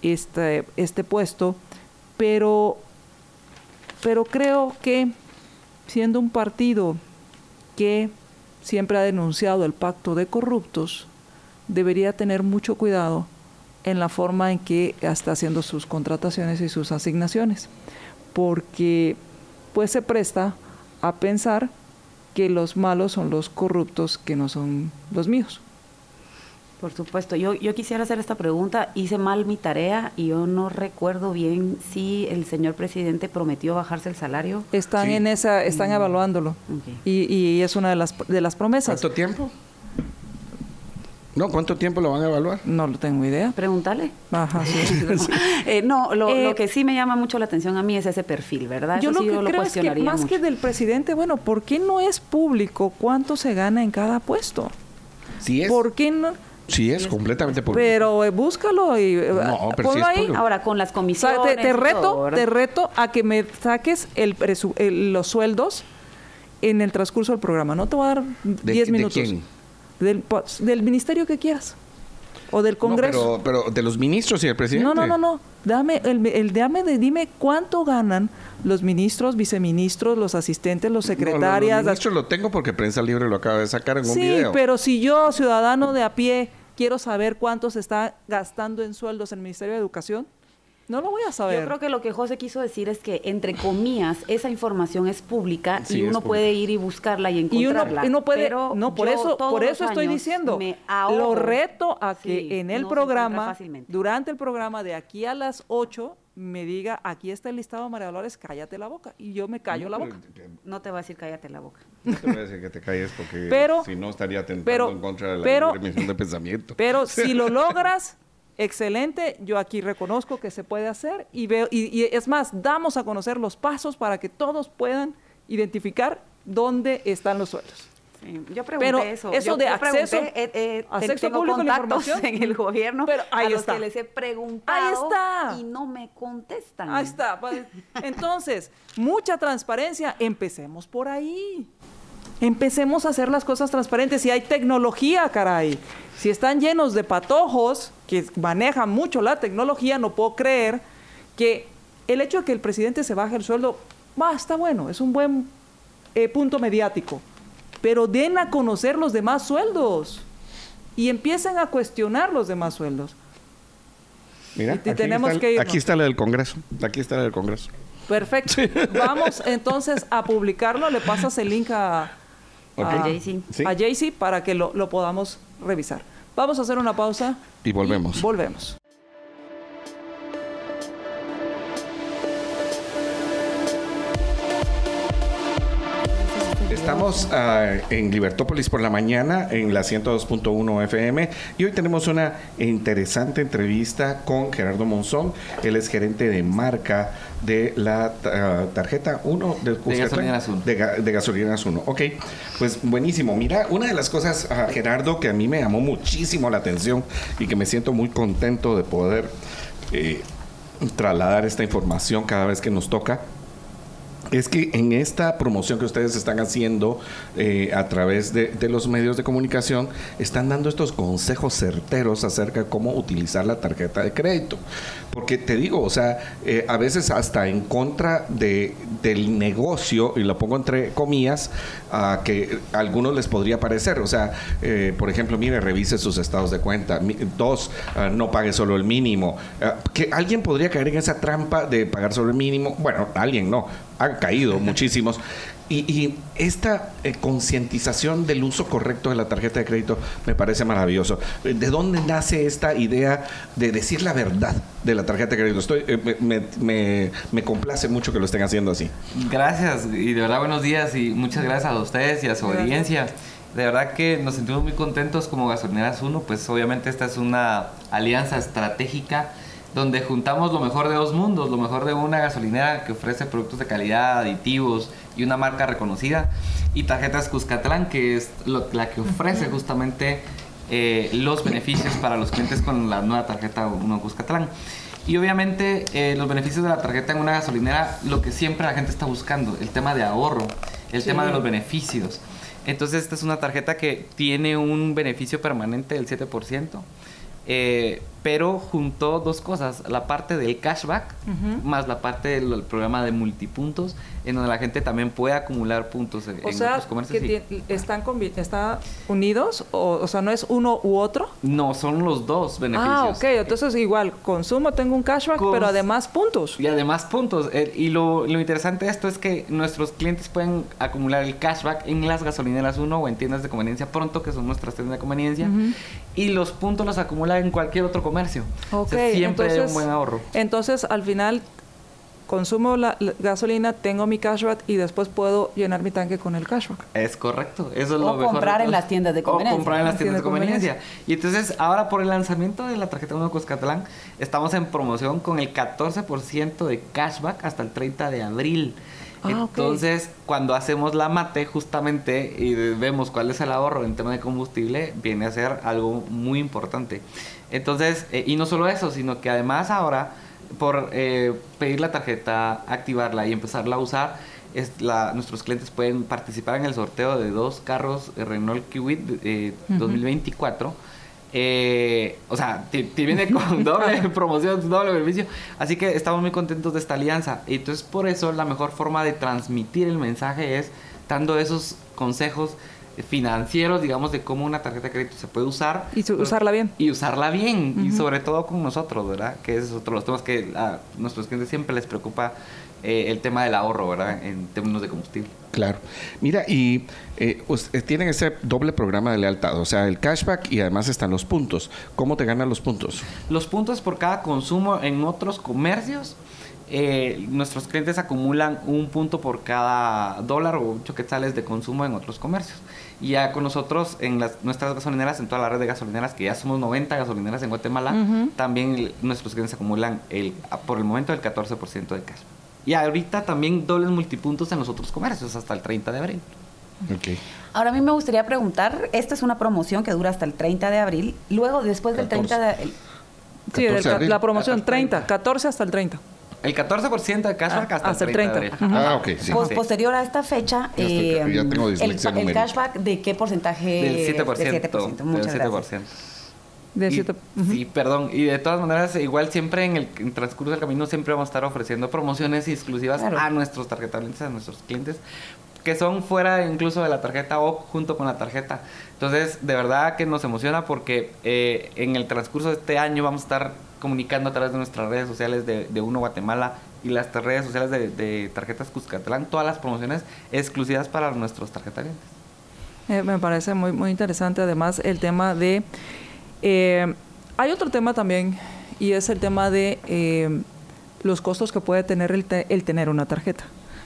este, este puesto, pero, pero creo que siendo un partido que siempre ha denunciado el pacto de corruptos, debería tener mucho cuidado en la forma en que está haciendo sus contrataciones y sus asignaciones, porque pues se presta a pensar que los malos son los corruptos que no son los míos. Por supuesto, yo, yo quisiera hacer esta pregunta, hice mal mi tarea y yo no recuerdo bien si el señor presidente prometió bajarse el salario. Están en esa, están evaluándolo y, y, es una de las, de las promesas. ¿Cuánto tiempo? No, ¿cuánto tiempo lo van a evaluar? No lo tengo idea. Pregúntale. Ajá, sí. eh, no, lo, eh, lo, que sí me llama mucho la atención a mí es ese perfil, ¿verdad? Yo Eso lo sí que creo es que más mucho. que del presidente, bueno, ¿por qué no es público cuánto se gana en cada puesto? Sí es. ¿Por qué no? Sí es, completamente público. Pero eh, búscalo y eh, No, pero ponlo sí es ahí. público. Ahora, con las O comisiones sea, te, reto, te reto a que me saques el, presu- el- los sueldos en el transcurso del programa. No te voy a dar 10 de minutos. quién? Del, del ministerio que quieras. O del Congreso. No, pero, pero de los ministros y el presidente. No, no, no, no. Dame, el, el- dame de, dime cuánto ganan los ministros, viceministros, los asistentes, los No, secretarias. las- ministros lo tengo porque Prensa Libre lo acaba de sacar en un sí, pero si yo, ciudadano de a pie, quiero saber cuánto se está gastando en sueldos en el Ministerio de Educación, no lo voy a saber. Yo creo que lo que José quiso decir es que, entre comillas, esa información es pública Sí, y uno pública. puede ir y buscarla y y uno, encontrarla. y uno puede, pero no, por yo eso, por eso estoy diciendo, lo reto a que Sí, en el no programa, durante el programa de aquí a las 8, me diga, aquí está el listado, María Dolores, cállate la boca. Y yo me callo la boca. No te va a decir cállate la boca. No te voy a decir que te calles porque Pero- si no estaría atentando pero- en contra de la pero- de pensamiento. Pero si lo logras, excelente. Yo aquí reconozco que se puede hacer y veo y, y es más, damos a conocer los pasos para que todos puedan identificar dónde están los sueldos. Sí, yo pregunté Pero eso. eso Yo- de yo pregunté, acceso- eh, eh, acceso tengo público a la información. en el gobierno Pero ahí a los está. que les he preguntado Ahí está. y no me contestan. Ahí está. Entonces, mucha transparencia. Empecemos por ahí. Empecemos a hacer las cosas transparentes. Si hay tecnología, caray. Si están llenos de patojos que manejan mucho la tecnología, no puedo creer que el hecho de que el presidente se baje el sueldo, va, está bueno, es un buen eh, punto mediático. Pero den a conocer los demás sueldos y empiecen a cuestionar los demás sueldos. Mira, y aquí, tenemos está, el- que irnos. aquí está la del Congreso. Aquí está la del Congreso. Perfecto. Vamos entonces a publicarlo. Le pasas el link a, Ok. a. Sí. Jaycee para que lo, lo podamos revisar. Vamos a hacer una pausa. Y volvemos. volvemos. Estamos ah, en Libertópolis por la mañana en la 102.1 FM y hoy tenemos una interesante entrevista con Gerardo Monzón. Él es gerente de marca de la ah, tarjeta 1 de, Cuscatlán. Gasolineras Uno. De, ga- de gasolineras 1. Ok, pues buenísimo. Mira, una de las cosas, ah, Gerardo, que a mí me llamó muchísimo la atención y que me siento muy contento de poder eh, trasladar esta información cada vez que nos toca es que en esta promoción que ustedes están haciendo eh, a través de, de los medios de comunicación, están dando estos consejos certeros acerca de cómo utilizar la tarjeta de crédito. Porque te digo, o sea, eh, a veces hasta en contra de, del negocio, y lo pongo entre comillas, a que a algunos les podría parecer. O sea, eh, por ejemplo, mire, revise sus estados de cuenta. Mi- Dos, ah, no pague solo el mínimo. Ah, que alguien podría caer en esa trampa de pagar solo el mínimo. Bueno, alguien no. Han caído muchísimos. Y, y esta eh, concientización del uso correcto de la tarjeta de crédito me parece maravilloso. ¿De dónde nace esta idea de decir la verdad de la tarjeta de crédito? Estoy, eh, me, me- me complace mucho que lo estén haciendo así. Gracias y de verdad buenos días y muchas gracias a ustedes y a su Gracias. audiencia. De verdad que nos sentimos muy contentos como Gasolineras 1, pues obviamente esta es una alianza estratégica donde juntamos lo mejor de dos mundos, lo mejor de una gasolinera que ofrece productos de calidad, aditivos y una marca reconocida y tarjetas Cuscatlán que es lo- la que ofrece justamente eh, los beneficios para los clientes con la nueva tarjeta 1 Cuscatlán. Y obviamente eh, los beneficios de la tarjeta en una gasolinera, lo que siempre la gente está buscando, el tema de ahorro, el Sí. tema de los beneficios. Entonces esta es una tarjeta que tiene un beneficio permanente del 7%. Eh, pero juntó dos cosas, la parte del cashback más la parte del programa de multipuntos, en donde la gente también puede acumular puntos en, o sea, comercios. Que están, ¿Están unidos? O, o, sea, ¿no es uno u otro? No, son los dos beneficios. Ah, ok. Entonces, igual, consumo, tengo un cashback, pero además puntos. Y además puntos. Eh, y lo, lo, interesante de esto es que nuestros clientes pueden acumular el cashback en las gasolineras 1 o en tiendas de conveniencia pronto, que son nuestras tiendas de conveniencia. Y los puntos los acumulan en cualquier otro comercio. Ok. siempre hay un buen ahorro. Entonces, al final consumo la, gasolina, tengo mi cashback y después puedo llenar mi tanque con el cashback. Es correcto, eso es o lo mejor. comprar en las tiendas de conveniencia. O comprar en las tiendas de conveniencia. Y entonces, ahora por el lanzamiento de la tarjeta 1 Cuscatlán, estamos en promoción con el 14% de cashback hasta el 30 de abril. Ah, entonces, cuando hacemos la mate justamente y vemos cuál es el ahorro en tema de combustible, viene a ser algo muy importante. Entonces, eh, y no solo eso, sino que además ahora por eh, pedir la tarjeta, activarla y empezarla a usar, es la, nuestros clientes pueden participar en el sorteo de dos carros Renault Kwid eh, 2024. Eh, o sea, te, viene con doble promoción, doble beneficio. Así que estamos muy contentos de esta alianza. Y entonces por eso la mejor forma de transmitir el mensaje es dando esos consejos financieros, digamos, de cómo una tarjeta de crédito se puede usar. Y usarla bien. Y usarla bien, y sobre todo con nosotros, ¿verdad? Que es otro de los temas que a nuestros clientes siempre les preocupa eh, el tema del ahorro, ¿verdad? En términos de combustible. Claro. Mira, y eh, tienen ese doble programa de lealtad, o sea, el cashback y además están los puntos. ¿Cómo te ganan los puntos? Los puntos por cada consumo en otros comercios eh, nuestros clientes acumulan un punto por cada dólar o ocho quetzales de consumo en otros comercios. Y ya con nosotros en las, nuestras gasolineras, en toda la red de gasolineras, que ya somos 90 gasolineras en Guatemala, también nuestros clientes acumulan el, por el momento el 14% de cash. Y ahorita también dobles multipuntos en los otros comercios hasta el 30 de abril. Okay. Ahora a mí me gustaría preguntar, esta es una promoción que dura hasta el 30 de abril, luego después del 30 de abril. Sí, la promoción 30, 14 hasta el 30. El 14% de cashback ah, hasta, el 30. Ah, ok. Sí. posterior a esta fecha, eh, ya tengo el, el, cashback, ¿de qué porcentaje? Del 7%. Del 7%. Muchas del 7%. Gracias. Sí, perdón. Y de todas maneras, igual siempre en el transcurso del camino siempre vamos a estar ofreciendo promociones exclusivas a nuestros tarjetablenses, a nuestros clientes, que son fuera incluso de la tarjeta o junto con la tarjeta. Entonces, de verdad que nos emociona porque eh, en el transcurso de este año vamos a estar comunicando a través de nuestras redes sociales de, Uno Guatemala y las redes sociales de, Tarjetas Cuscatlán, todas las promociones exclusivas para nuestros tarjetarios. Eh, me parece muy, muy interesante además el tema de... Eh, hay otro tema también y es el tema de eh, los costos que puede tener el, el tener una tarjeta.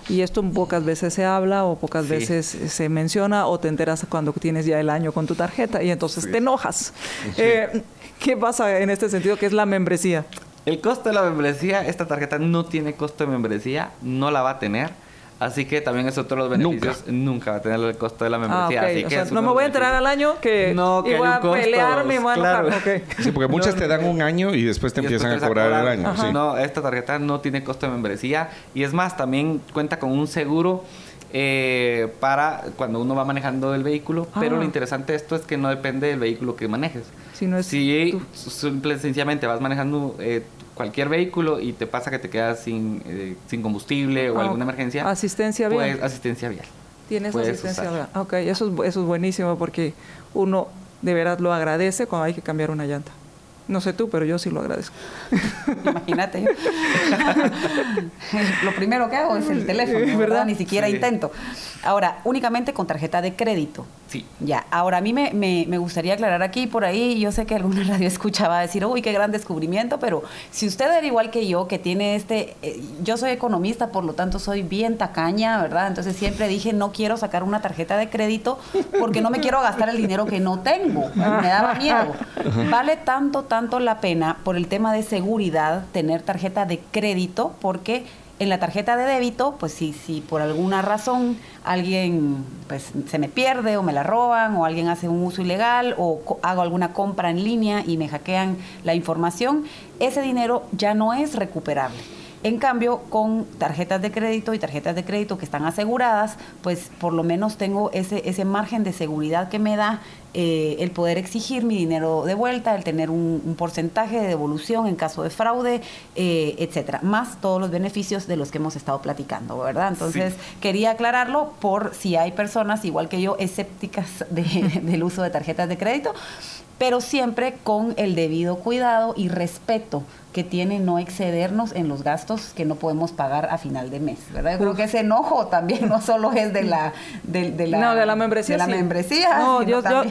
Y esto pocas veces se habla o pocas veces se menciona o te enteras cuando tienes ya el año con tu tarjeta y entonces te enojas. Eh, ¿Qué pasa en este sentido? ¿Qué es la membresía? El costo de la membresía, esta tarjeta no tiene costo de membresía, no la va a tener. Así que también es otro de los beneficios. Nunca, va a tener el costo de la membresía. Ah, o sea, no me voy a enterar al año que, no, que voy a pelearme y voy a Sí, porque muchas te dan un año y después te empiezan a cobrar, el año. No, esta tarjeta no tiene costo de membresía. Y es más, también cuenta con un seguro eh, para cuando uno va manejando el vehículo. Pero lo ah. interesante de esto es que no depende del vehículo que manejes. Si, no es si simple, sencillamente vas manejando eh, cualquier vehículo y te pasa que te quedas sin, eh, sin combustible o ah, alguna emergencia. Asistencia vial. Pues asistencia vial. Tienes asistencia vial. Ok, eso es, eso es buenísimo porque uno de verdad lo agradece cuando hay que cambiar una llanta. No sé tú, pero yo sí lo agradezco. Imagínate. lo primero que hago es el teléfono, ¿verdad? Ni siquiera intento. Ahora, únicamente con tarjeta de crédito. Sí. Ya, ahora a mí me, me, gustaría aclarar aquí, por ahí, yo sé que alguna radio escuchaba decir, uy, qué gran descubrimiento, pero si usted era igual que yo, que tiene este, eh, yo soy economista, por lo tanto soy bien tacaña, ¿verdad? Entonces siempre dije, no quiero sacar una tarjeta de crédito porque no me quiero gastar el dinero que no tengo, me daba miedo. Vale tanto, tanto la pena por el tema de seguridad tener tarjeta de crédito porque en la tarjeta de débito, pues si, si por alguna razón alguien pues, se me pierde o me la roban o alguien hace un uso ilegal o hago alguna compra en línea y me hackean la información, ese dinero ya no es recuperable. En cambio, con tarjetas de crédito y tarjetas de crédito que están aseguradas, pues por lo menos tengo ese, ese margen de seguridad que me da eh, el poder exigir mi dinero de vuelta, el tener un, porcentaje de devolución en caso de fraude, eh, etcétera, más todos los beneficios de los que hemos estado platicando, ¿verdad? Entonces, quería aclararlo por si hay personas, igual que yo, escépticas del uso de tarjetas de crédito, pero siempre con el debido cuidado y respeto que tiene no excedernos en los gastos que no podemos pagar a final de mes, ¿verdad? Yo creo que ese enojo también no solo es de la de, la, no, de la membresía, de la membresía, no, yo, yo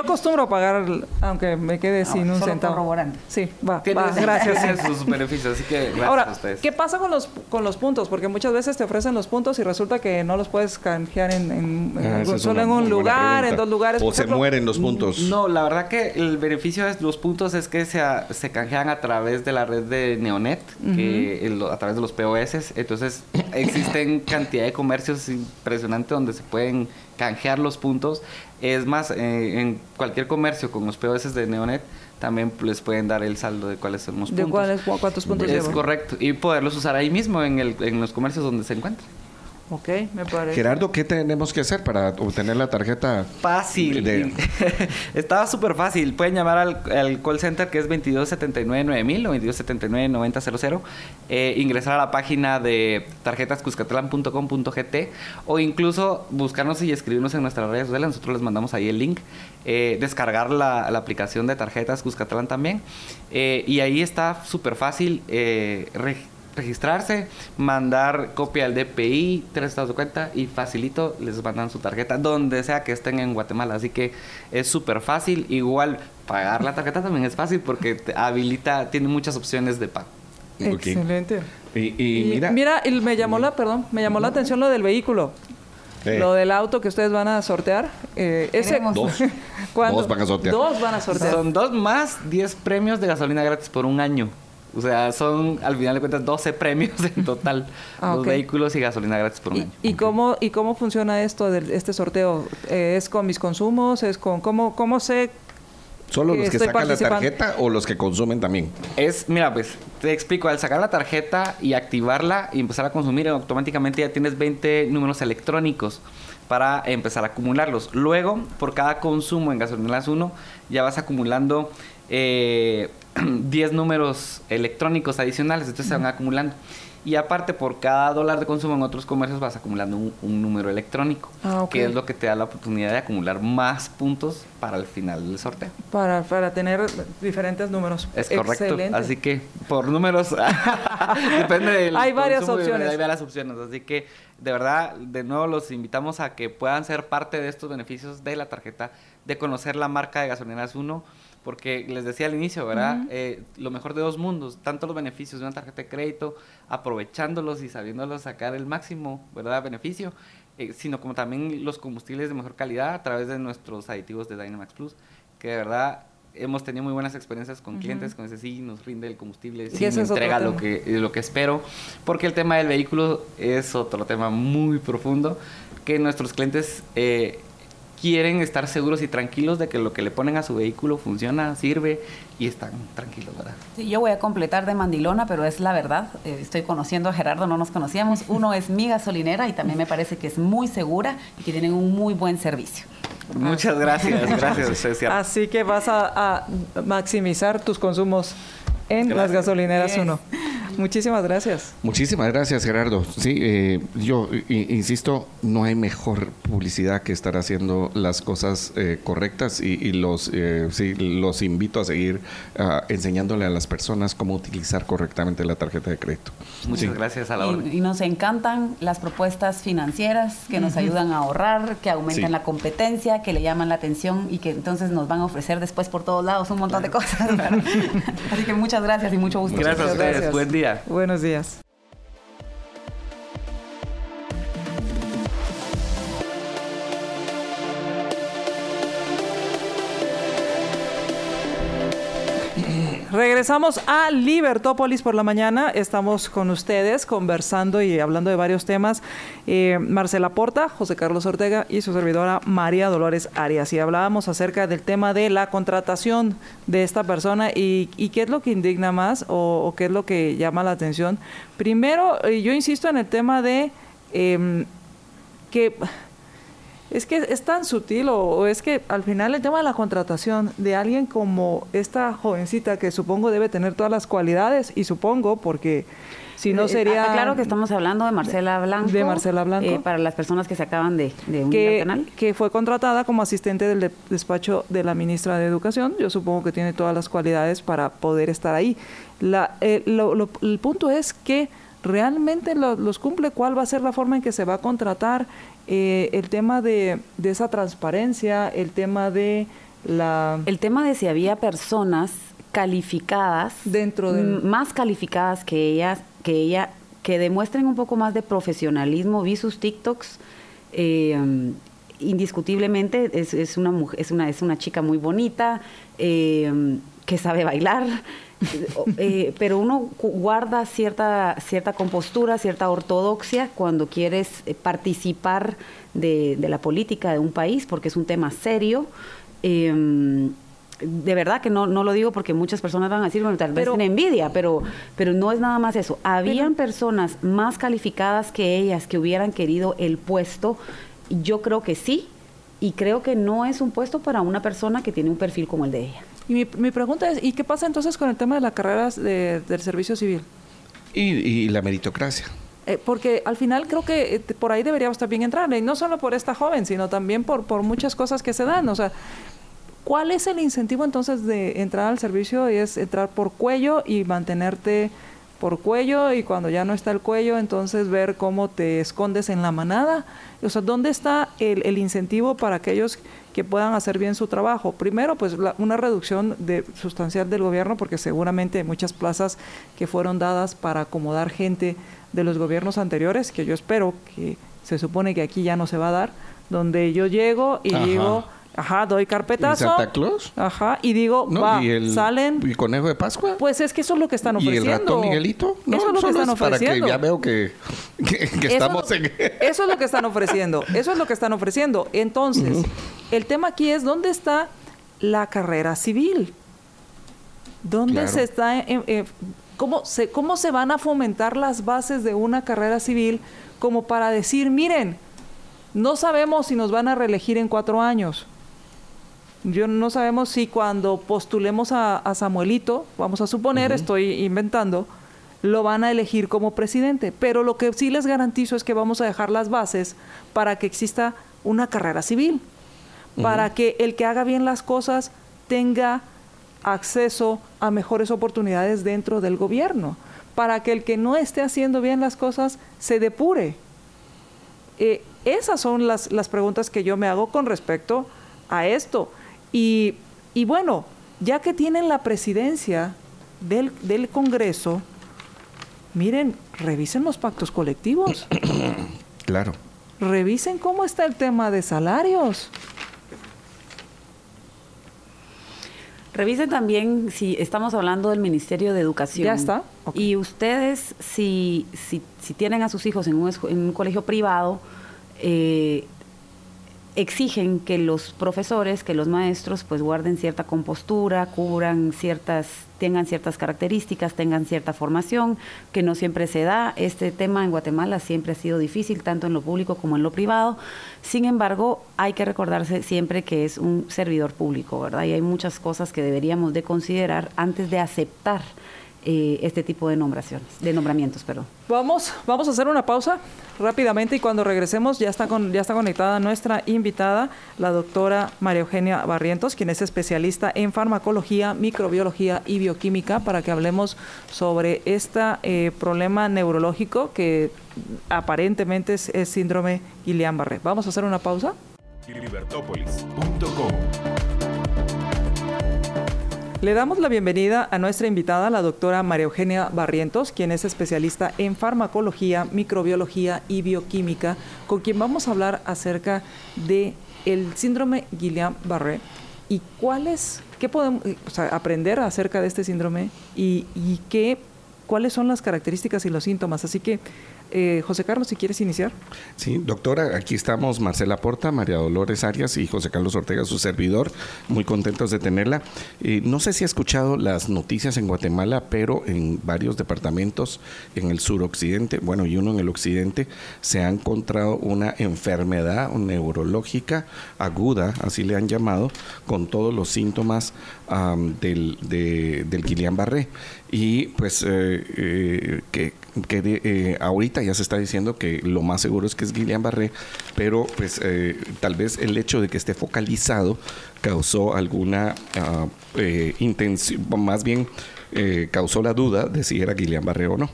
acostumbro a pagar, aunque me quede sin un centavo. Sí, va, va gracias. sus beneficios, así que gracias Ahora, a ustedes. ¿qué pasa con los, con los puntos? Porque muchas veces te ofrecen los puntos y resulta que no los puedes canjear en, ah, solo en un lugar, en dos lugares. O se mueren los puntos. No, la verdad que el beneficio de los puntos es que se, se canjean a través de la red de Neonet, que a través de los POS. Entonces, existen cantidad de comercios impresionantes donde se pueden canjear los puntos. Es más, eh, en cualquier comercio con los POS de Neonet también les pueden dar el saldo de cuáles son los puntos. ¿De cuáles, cuántos puntos Es correcto. Y poderlos usar ahí mismo en, el, en los comercios donde se encuentran. Ok, me parece. Gerardo, ¿qué tenemos que hacer para obtener la tarjeta? Fácil. Estaba súper fácil. Pueden llamar al, call center que es 2279-9000 o 2279-9000. Eh, ingresar a la página de tarjetascuscatlan.com.gt o incluso buscarnos y escribirnos en nuestras redes sociales. Nosotros les mandamos ahí el link. Eh, descargar la, aplicación de tarjetas Cuscatlán también. Eh, y ahí está súper fácil. Eh, registrarse, mandar copia al DPI, tres estados de cuenta y facilito les mandan su tarjeta donde sea que estén en Guatemala. Así que es súper fácil. Igual pagar la tarjeta también es fácil porque habilita, tiene muchas opciones de pago. Excelente. Y, mira, mira, me llamó la, perdón, me llamó la atención lo del vehículo. Lo del auto que ustedes van a sortear. Eh, ese, dos. dos van a sortear. Dos van a sortear. Son dos más 10 premios de gasolina gratis por un año. O sea, son al final de cuentas 12 premios en total. Ah, dos vehículos y gasolina gratis por un ¿Y, año. ¿Y, cómo, ¿Y cómo funciona esto de este sorteo? Eh, ¿Es con mis consumos? ¿Es con cómo, cómo sé ¿Solo los que sacan la tarjeta o los que consumen también? Es, mira, pues te explico, al sacar la tarjeta y activarla y empezar a consumir, automáticamente ya tienes 20 números electrónicos para empezar a acumularlos. Luego, por cada consumo en gasolineras 1, ya vas acumulando eh, 10 números electrónicos adicionales, entonces se van acumulando. Y aparte, por cada dólar de consumo en otros comercios vas acumulando un, número electrónico, ah, que es lo que te da la oportunidad de acumular más puntos para el final del sorteo. Para, para tener diferentes números. Es correcto. Así que por números, depende del Hay varias opciones. Hay varias opciones. Así que, de verdad, de nuevo los invitamos a que puedan ser parte de estos beneficios de la tarjeta, de conocer la marca de gasolineras 1 porque les decía al inicio, ¿verdad? Eh, lo mejor de dos mundos, tanto los beneficios de una tarjeta de crédito, aprovechándolos y sabiéndolos sacar el máximo, ¿verdad? Beneficio, eh, sino como también los combustibles de mejor calidad a través de nuestros aditivos de Dynamax Plus, que de verdad hemos tenido muy buenas experiencias con clientes, con ese sí nos rinde el combustible, sí nos entrega lo que, lo que espero, porque el tema del vehículo es otro tema muy profundo, que nuestros clientes... Eh, quieren estar seguros y tranquilos de que lo que le ponen a su vehículo funciona, sirve y están tranquilos, ¿verdad? Sí, yo voy a completar de mandilona, pero es la verdad. Eh, estoy conociendo a Gerardo, no nos conocíamos. Uno es mi gasolinera y también me parece que es muy segura y que tienen un muy buen servicio. Muchas gracias, gracias, Cecilia. Así que vas a, maximizar tus consumos en las gasolineras uno. Muchísimas gracias. Muchísimas gracias, Gerardo. Sí, eh, yo insisto, no hay mejor publicidad que estar haciendo las cosas eh, correctas y, los, eh, sí, los invito a seguir ah, enseñándole a las personas cómo utilizar correctamente la tarjeta de crédito. Muchas gracias a la y, y, nos encantan las propuestas financieras que nos ayudan a ahorrar, que aumentan la competencia, que le llaman la atención y que entonces nos van a ofrecer después por todos lados un montón de cosas. Así que muchas gracias y mucho gusto. Gracias a ustedes. Buen día. Buenos días. Regresamos a Libertópolis por la mañana. Estamos con ustedes conversando y hablando de varios temas. Eh, Marcela Porta, José Carlos Ortega y su servidora María Dolores Arias. Y hablábamos acerca del tema de la contratación de esta persona y, qué es lo que indigna más o, qué es lo que llama la atención. Primero, eh, yo insisto en el tema de em, que Es que es tan sutil o, es que al final el tema de la contratación de alguien como esta jovencita que supongo debe tener todas las cualidades y supongo porque si no eh, sería... Ah, claro que estamos hablando de Marcela Blanco. De Marcela Blanco. Eh, para las personas que se acaban de, de unir al canal. Que fue contratada como asistente del despacho de la ministra de Educación. Yo supongo que tiene todas las cualidades para poder estar ahí. La, eh, el punto es que realmente los cumple, cuál va a ser la forma en que se va a contratar, eh, el tema de, esa transparencia, el tema de la... El tema de si había personas calificadas, dentro de... más calificadas que ellas, que ella, que demuestren un poco más de profesionalismo, vi sus TikToks, eh, indiscutiblemente es, es, una mujer, es una, es una chica muy bonita, eh, que sabe bailar, eh, pero uno guarda cierta, cierta compostura, cierta ortodoxia cuando quieres eh, participar de, la política de un país, porque es un tema serio. Em, de verdad que no, no lo digo porque muchas personas van a decir, bueno, tal vez tiene envidia, pero, pero no es nada más eso. Habían personas más calificadas que ellas que hubieran querido el puesto. Yo creo que sí, y creo que no es un puesto para una persona que tiene un perfil como el de ella. Y mi, mi pregunta es, ¿y qué pasa entonces con el tema de las carreras del servicio civil? Y, la meritocracia. Eh, porque al final creo que eh, por ahí deberíamos también entrar, y no solo por esta joven, sino también por, por muchas cosas que se dan. O sea, ¿cuál es el incentivo entonces de entrar al servicio? Y es entrar por cuello y mantenerte por cuello y cuando ya no está el cuello, entonces ver cómo te escondes en la manada. O sea, ¿dónde está el, el incentivo para aquellos que puedan hacer bien su trabajo. Primero, pues una reducción de, sustancial del gobierno, porque seguramente hay muchas plazas que fueron dadas para acomodar gente de los gobiernos anteriores, que yo espero que se supone que aquí ya no se va a dar, donde yo llego y digo Ajá, doy carpetazo. ¿Y Santa Claus? Ajá, y digo, va, salen. ¿Y conejo de Pascua? Pues es que eso es lo que están ofreciendo. ¿Y el ratón Miguelito? No, eso es lo que están ofreciendo. Para que ya veo que, estamos en. Eso es lo que están ofreciendo. Eso es lo que están ofreciendo. Entonces, el tema aquí es: ¿dónde está la carrera civil? ¿Dónde se está. ¿cómo, se, ¿Cómo se van a fomentar las bases de una carrera civil como para decir, miren, no sabemos si nos van a reelegir en cuatro años? Yo no sabemos si cuando postulemos a, Samuelito, vamos a suponer, estoy inventando, lo van a elegir como presidente. Pero lo que sí les garantizo es que vamos a dejar las bases para que exista una carrera civil, para que el que haga bien las cosas tenga acceso a mejores oportunidades dentro del gobierno, para que el que no esté haciendo bien las cosas se depure. Eh, esas son las, las preguntas que yo me hago con respecto a esto. Y, bueno, ya que tienen la presidencia del, del Congreso, miren, revisen los pactos colectivos. Claro. Revisen cómo está el tema de salarios. Revisen también si estamos hablando del Ministerio de Educación. Ya está. Y ustedes, si, si, si, tienen a sus hijos en un, en un colegio privado, eh, exigen que los profesores, que los maestros, pues guarden cierta compostura, cubran ciertas, tengan ciertas características, tengan cierta formación, que no siempre se da. Este tema en Guatemala siempre ha sido difícil, tanto en lo público como en lo privado. Sin embargo, hay que recordarse siempre que es un servidor público, ¿verdad? Y hay muchas cosas que deberíamos de considerar antes de aceptar eh, este tipo de nombraciones, de nombramientos, perdón. Vamos, vamos a hacer una pausa rápidamente y cuando regresemos ya está, con, ya está conectada nuestra invitada, la doctora María Eugenia Barrientos, quien es especialista en farmacología, microbiología y bioquímica, para que hablemos sobre este problema neurológico que aparentemente es, síndrome Guillain-Barré. Vamos a hacer una pausa. Le damos la bienvenida a nuestra invitada, la doctora María Eugenia Barrientos, quien es especialista en farmacología, microbiología y bioquímica, con quien vamos a hablar acerca de el síndrome Guillain-Barré y cuáles, qué podemos aprender acerca de este síndrome y, qué, cuáles son las características y los síntomas. Así que Eh, José Carlos, si quieres iniciar. Sí, doctora, aquí estamos Marcela Porta, María Dolores Arias y José Carlos Ortega, su servidor. Muy contentos de tenerla. Eh, no sé si ha escuchado las noticias en Guatemala, pero en varios departamentos en el suroccidente, bueno, y uno en el occidente, se ha encontrado una enfermedad neurológica aguda, así le han llamado, con todos los síntomas del, del Guillain-Barré. Y pues eh, eh, que, que eh, ahorita ya se está diciendo que lo más seguro es que es Guillain-Barré, pero pues tal vez el hecho de que esté focalizado causó alguna uh, intención, más bien causó la duda de si era Guillain-Barré o no.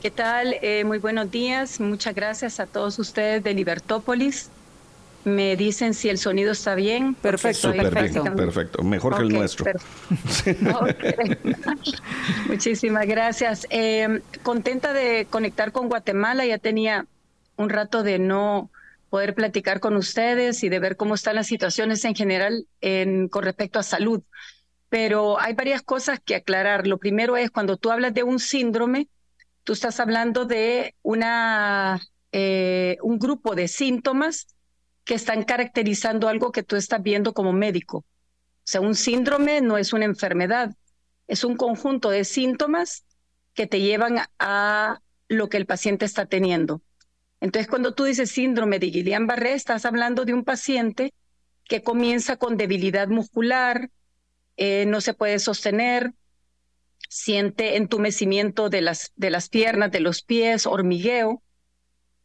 ¿Qué tal? muy buenos días. Muchas gracias a todos ustedes de Libertópolis me dicen si el sonido está bien. Perfecto, perfecto. perfecto. Mejor que el nuestro. Muchísimas gracias. Eh, contenta de conectar con Guatemala. Ya tenía un rato de no poder platicar con ustedes y de ver cómo están las situaciones en general en, con respecto a salud. Pero hay varias cosas que aclarar. Lo primero es cuando tú hablas de un síndrome, tú estás hablando de una, eh, un grupo de síntomas que están caracterizando algo que tú estás viendo como médico. O sea, un síndrome no es una enfermedad, es un conjunto de síntomas que te llevan a lo que el paciente está teniendo. Entonces, cuando tú dices síndrome de Guillain-Barré, estás hablando de un paciente que comienza con debilidad muscular, eh, no se puede sostener, siente entumecimiento de las, de las piernas, de los pies, hormigueo,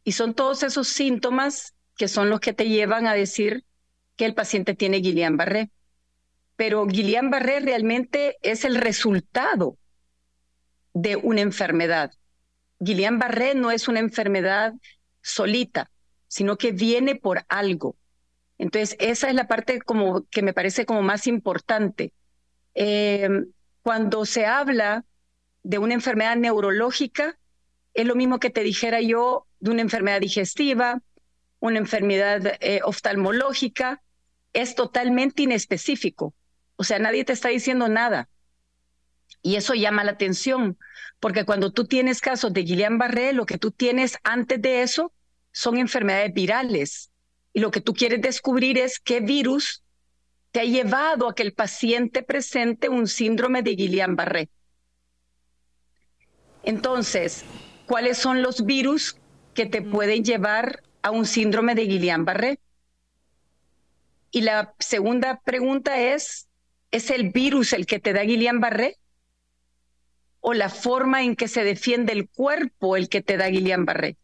y son todos esos síntomas que son los que te llevan a decir que el paciente tiene Guillain-Barré. Pero Guillain-Barré realmente es el resultado de una enfermedad. Guillain-Barré no es una enfermedad solita, sino que viene por algo. Entonces, esa es la parte como que me parece como más importante. Eh, cuando se habla de una enfermedad neurológica, es lo mismo que te dijera yo de una enfermedad digestiva, una enfermedad eh, oftalmológica, es totalmente inespecífico. O sea, nadie te está diciendo nada. Y eso llama la atención, porque cuando tú tienes casos de Guillain-Barré, lo que tú tienes antes de eso son enfermedades virales. Y lo que tú quieres descubrir es qué virus te ha llevado a que el paciente presente un síndrome de Guillain-Barré. Entonces, ¿cuáles son los virus que te pueden llevar a un síndrome de Guillain-Barré. Y la segunda pregunta es, ¿es el virus el que te da Guillain-Barré? ¿O la forma en que se defiende el cuerpo el que te da Guillain-Barré?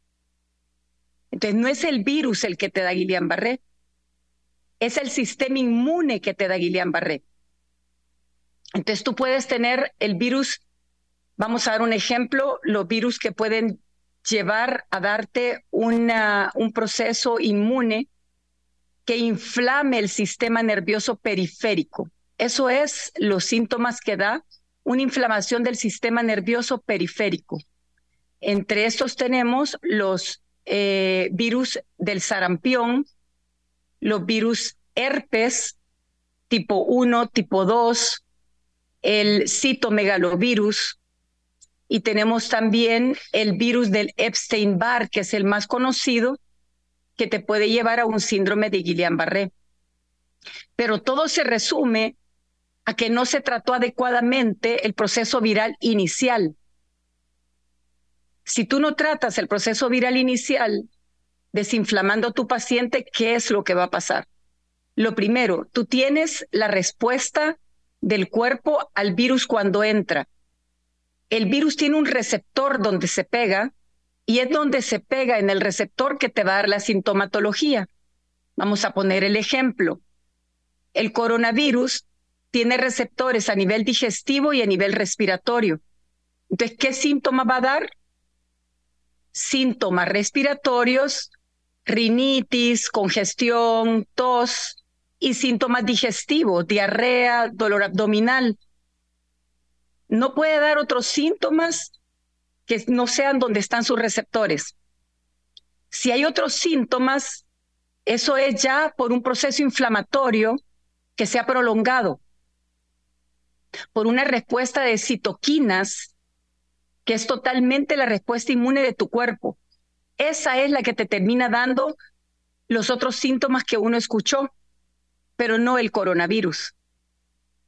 Entonces, no es el virus el que te da Guillain-Barré, es el sistema inmune que te da Guillain-Barré. Entonces, tú puedes tener el virus, vamos a dar un ejemplo, los virus que pueden llevar a darte una, un proceso inmune que inflame el sistema nervioso periférico. Eso es los síntomas que da una inflamación del sistema nervioso periférico. Entre estos tenemos los eh, virus del sarampión, los virus herpes tipo 1, tipo 2, el citomegalovirus, y tenemos también el virus del Epstein-Barr, que es el más conocido, que te puede llevar a un síndrome de Guillain-Barré. Pero todo se resume a que no se trató adecuadamente el proceso viral inicial. Si tú no tratas el proceso viral inicial, desinflamando a tu paciente, ¿qué es lo que va a pasar? Lo primero, tú tienes la respuesta del cuerpo al virus cuando entra el virus tiene un receptor donde se pega y es donde se pega en el receptor que te va a dar la sintomatología. Vamos a poner el ejemplo. El coronavirus tiene receptores a nivel digestivo y a nivel respiratorio. Entonces, ¿qué síntoma va a dar? Síntomas respiratorios, rinitis, congestión, tos y síntomas digestivos, diarrea, dolor abdominal no puede dar otros síntomas que no sean donde están sus receptores. Si hay otros síntomas, eso es ya por un proceso inflamatorio que se ha prolongado, por una respuesta de citoquinas que es totalmente la respuesta inmune de tu cuerpo. Esa es la que te termina dando los otros síntomas que uno escuchó, pero no el coronavirus.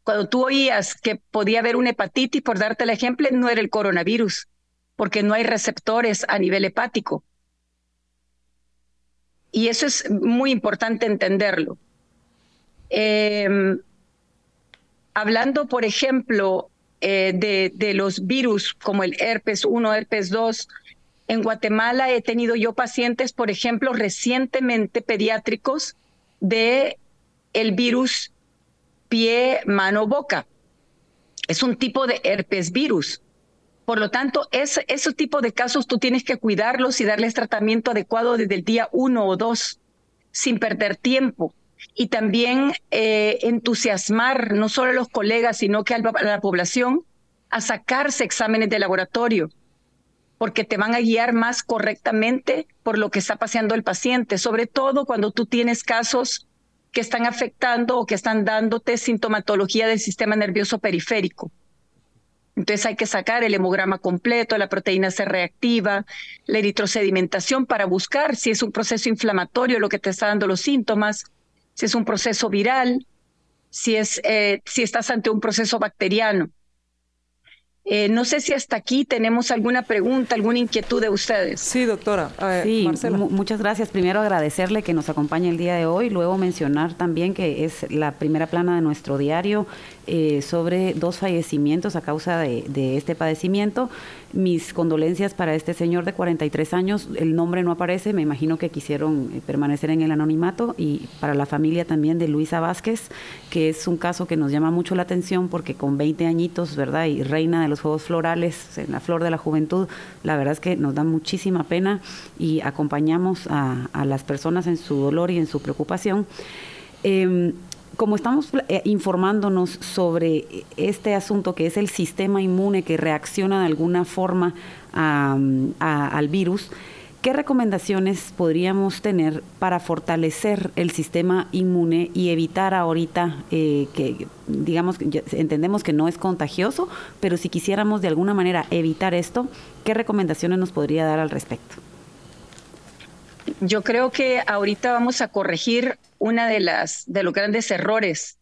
Cuando tú oías que podía haber una hepatitis, por darte el ejemplo, no era el coronavirus, porque no hay receptores a nivel hepático. Y eso es muy importante entenderlo. Em, hablando, por ejemplo, eh, de, los virus como el herpes 1, herpes 2, en Guatemala he tenido yo pacientes, por ejemplo, recientemente pediátricos de el virus pie, mano, boca. Es un tipo de herpes virus. Por lo tanto, ese, ese tipo de casos tú tienes que cuidarlos y darles tratamiento adecuado desde el día uno o dos, sin perder tiempo. Y también eh, entusiasmar no solo a los colegas, sino que a la población a sacarse exámenes de laboratorio, porque te van a guiar más correctamente por lo que está paseando el paciente, sobre todo cuando tú tienes casos que están afectando o que están dándote sintomatología del sistema nervioso periférico. Entonces hay que sacar el hemograma completo, la proteína C reactiva, la eritrosedimentación para buscar si es un proceso inflamatorio lo que te está dando los síntomas, si es un proceso viral, si, es, eh, si estás ante un proceso bacteriano. Eh, no sé si hasta aquí tenemos alguna pregunta, alguna inquietud de ustedes. Sí, doctora. sí, muchas gracias. Primero agradecerle que nos acompañe el día de hoy, luego mencionar también que es la primera plana de nuestro diario eh, sobre dos fallecimientos a causa de, este padecimiento. Mis condolencias para este señor de 43 años. El nombre no aparece, me imagino que quisieron eh, permanecer en el anonimato. Y para la familia también de Luisa Vázquez, que es un caso que nos llama mucho la atención porque con 20 añitos, ¿verdad? Y reina de los Juegos Florales, en la flor de la juventud, la verdad es que nos da muchísima pena y acompañamos a, las personas en su dolor y en su preocupación. Eh, como estamos eh, informándonos sobre este asunto que es el sistema inmune que reacciona de alguna forma al virus, ¿qué recomendaciones podríamos tener para fortalecer el sistema inmune y evitar ahorita eh, que, digamos, entendemos que no es contagioso, pero si quisiéramos de alguna manera evitar esto, ¿qué recomendaciones nos podría dar al respecto? Yo creo que ahorita vamos a corregir una de las de los grandes errores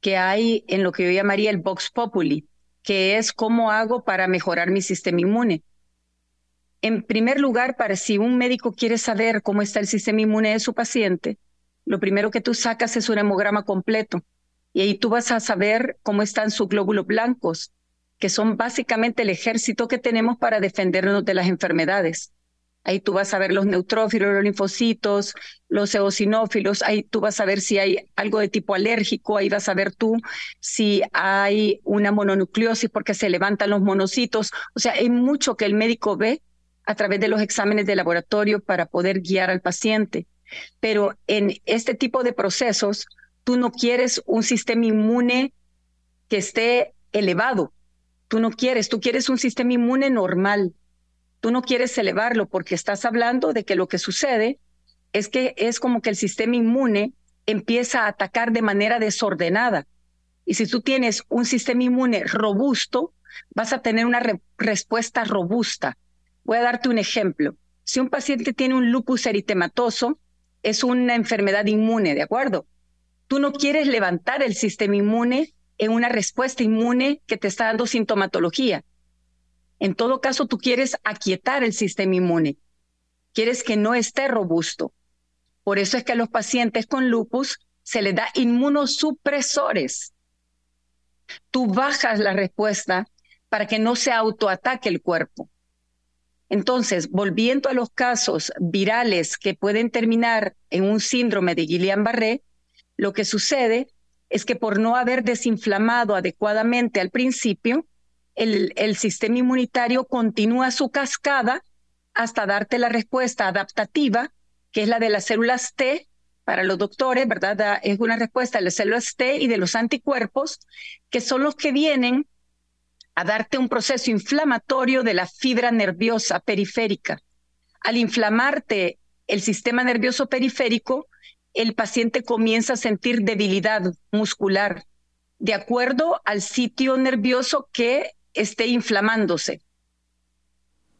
que hay en lo que yo llamaría el Vox Populi, que es cómo hago para mejorar mi sistema inmune. En primer lugar, para si un médico quiere saber cómo está el sistema inmune de su paciente, lo primero que tú sacas es un hemograma completo y ahí tú vas a saber cómo están sus glóbulos blancos, que son básicamente el ejército que tenemos para defendernos de las enfermedades. Ahí tú vas a ver los neutrófilos, los linfocitos, los eosinófilos. Ahí tú vas a ver si hay algo de tipo alérgico. Ahí vas a ver tú si hay una mononucleosis porque se levantan los monocitos. O sea, hay mucho que el médico ve a través de los exámenes de laboratorio para poder guiar al paciente. Pero en este tipo de procesos, tú no quieres un sistema inmune que esté elevado. Tú no quieres, tú quieres un sistema inmune normal Tú no quieres elevarlo porque estás hablando de que lo que sucede es que es como que el sistema inmune empieza a atacar de manera desordenada. Y si tú tienes un sistema inmune robusto, vas a tener una respuesta robusta. Voy a darte un ejemplo. Si un paciente tiene un lupus eritematoso, es una enfermedad inmune, ¿de acuerdo? Tú no quieres levantar el sistema inmune en una respuesta inmune que te está dando sintomatología. En todo caso, tú quieres aquietar el sistema inmune, quieres que no esté robusto. Por eso es que a los pacientes con lupus se les da inmunosupresores. Tú bajas la respuesta para que no se autoataque el cuerpo. Entonces, volviendo a los casos virales que pueden terminar en un síndrome de Guillain-Barré, lo que sucede es que por no haber desinflamado adecuadamente al principio, el, sistema inmunitario continúa su cascada hasta darte la respuesta adaptativa, que es la de las células T, para los doctores, ¿verdad? Es una respuesta de las células T y de los anticuerpos, que son los que vienen a darte un proceso inflamatorio de la fibra nerviosa periférica. Al inflamarte el sistema nervioso periférico, el paciente comienza a sentir debilidad muscular, de acuerdo al sitio nervioso que esté inflamándose.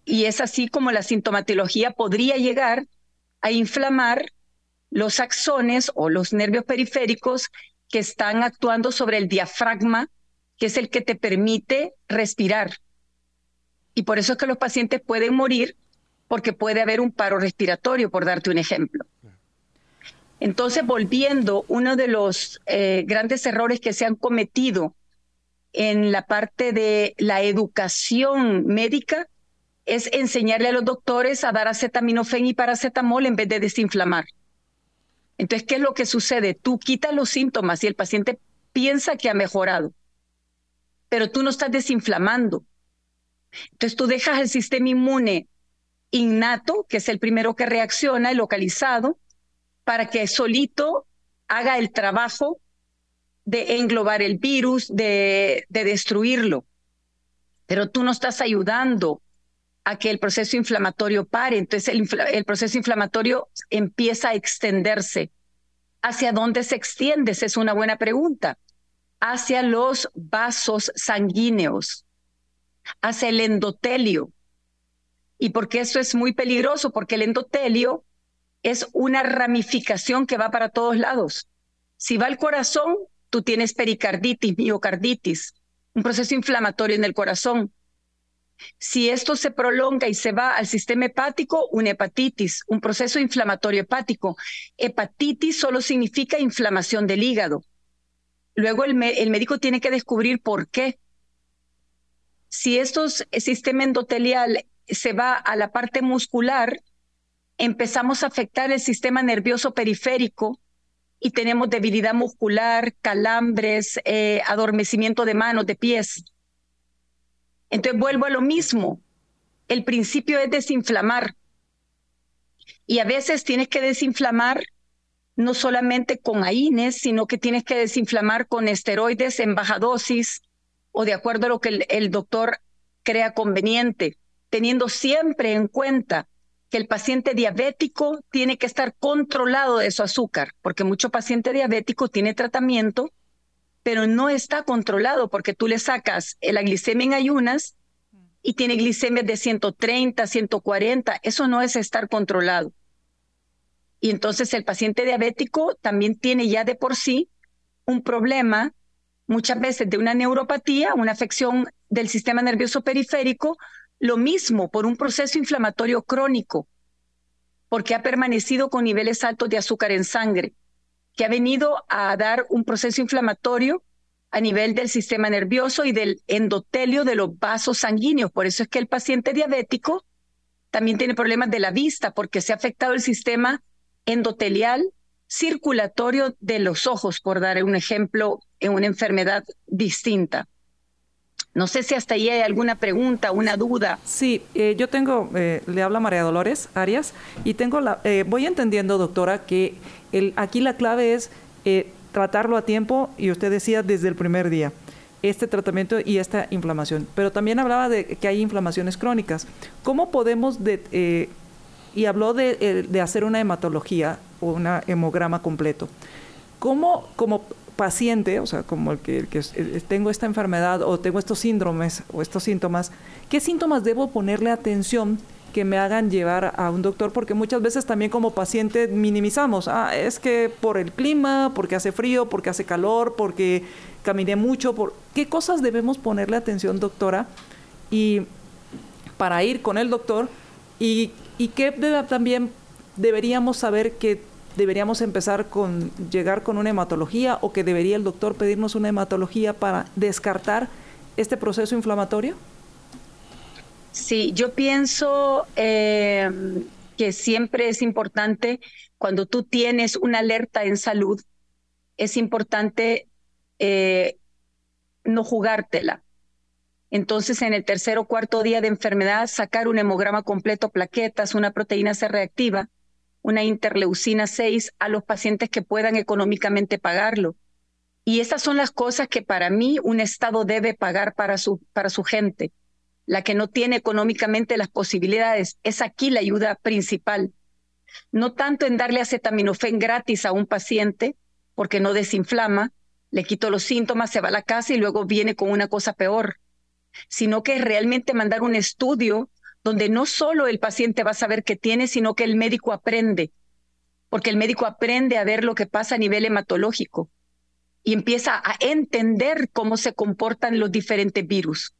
y es así como la sintomatología podría llegar a inflamar los axones o los nervios periféricos que están actuando sobre el diafragma, que es el que te permite respirar. Y por eso es que los pacientes pueden morir porque puede haber un paro respiratorio, por darte un ejemplo. Entonces, volviendo, uno de los eh, grandes errores que se han cometido en la parte de la educación médica es enseñarle a los doctores a dar acetaminofén y paracetamol en vez de desinflamar. Entonces, ¿qué es lo que sucede? Tú quitas los síntomas y el paciente piensa que ha mejorado, pero tú no estás desinflamando. Entonces, tú dejas el sistema inmune innato, que es el primero que reacciona, y localizado, para que solito haga el trabajo de englobar el virus, de, de destruirlo. Pero tú no estás ayudando a que el proceso inflamatorio pare. Entonces el, proceso inflamatorio empieza a extenderse. ¿Hacia dónde se extiende? Esa es una buena pregunta. Hacia los vasos sanguíneos, hacia el endotelio. ¿Y por qué eso es muy peligroso? Porque el endotelio es una ramificación que va para todos lados. Si va al corazón, tú tienes pericarditis, miocarditis, un proceso inflamatorio en el corazón. Si esto se prolonga y se va al sistema hepático, una hepatitis, un proceso inflamatorio hepático. Hepatitis solo significa inflamación del hígado. Luego el, médico tiene que descubrir por qué. Si esto sistema endotelial se va a la parte muscular, empezamos a afectar el sistema nervioso periférico y tenemos debilidad muscular, calambres, eh, adormecimiento de manos, de pies. Entonces vuelvo a lo mismo. El principio es desinflamar. Y a veces tienes que desinflamar no solamente con AINES, sino que tienes que desinflamar con esteroides en baja dosis o de acuerdo a lo que el doctor crea conveniente, teniendo siempre en cuenta que el paciente diabético tiene que estar controlado de su azúcar, porque mucho paciente diabético tiene tratamiento, pero no está controlado porque tú le sacas la glicemia en ayunas y tiene glicemia de 130, 140, eso no es estar controlado. Y entonces el paciente diabético también tiene ya de por sí un problema, muchas veces de una neuropatía, una afección del sistema nervioso periférico, lo mismo por un proceso inflamatorio crónico, porque ha permanecido con niveles altos de azúcar en sangre, que ha venido a dar un proceso inflamatorio a nivel del sistema nervioso y del endotelio de los vasos sanguíneos. Por eso es que el paciente diabético también tiene problemas de la vista, porque se ha afectado el sistema endotelial circulatorio de los ojos, por dar un ejemplo en una enfermedad distinta. No sé si hasta ahí hay alguna pregunta, una duda. Sí, eh, yo tengo, eh, le habla María Dolores Arias, y tengo la, eh, voy entendiendo, doctora, que el, aquí la clave es tratarlo a tiempo, y usted decía desde el primer día, este tratamiento y esta inflamación. Pero también hablaba de que hay inflamaciones crónicas. ¿Cómo podemos, de, y habló de, de hacer una hematología o un hemograma completo? ¿Cómo, como paciente, o sea, como el que, tengo esta enfermedad o tengo estos síndromes o estos síntomas, ¿qué síntomas debo ponerle atención que me hagan llevar a un doctor? Porque muchas veces también como paciente minimizamos, ah, es que por el clima, porque hace frío, porque hace calor, porque caminé mucho, por ¿qué cosas debemos ponerle atención, doctora? Y para ir con el doctor y qué también deberíamos saber que deberíamos empezar con llegar con una hematología o que debería el doctor pedirnos una hematología para descartar este proceso inflamatorio? Sí, yo pienso eh, que siempre es importante cuando tú tienes una alerta en salud, es importante eh, no jugártela. Entonces, en el tercer o cuarto día de enfermedad, sacar un hemograma completo, plaquetas, una proteína C reactiva, una interleucina 6 a los pacientes que puedan económicamente pagarlo. Y esas son las cosas que para mí un Estado debe pagar para su, para su gente. La que no tiene económicamente las posibilidades es aquí la ayuda principal. No tanto en darle acetaminofén gratis a un paciente, porque no desinflama, le quito los síntomas, se va a la casa y luego viene con una cosa peor, sino que realmente mandar un estudio donde no solo el paciente va a saber qué tiene, sino que el médico aprende, porque el médico aprende a ver lo que pasa a nivel hematológico y empieza a entender cómo se comportan los diferentes virus.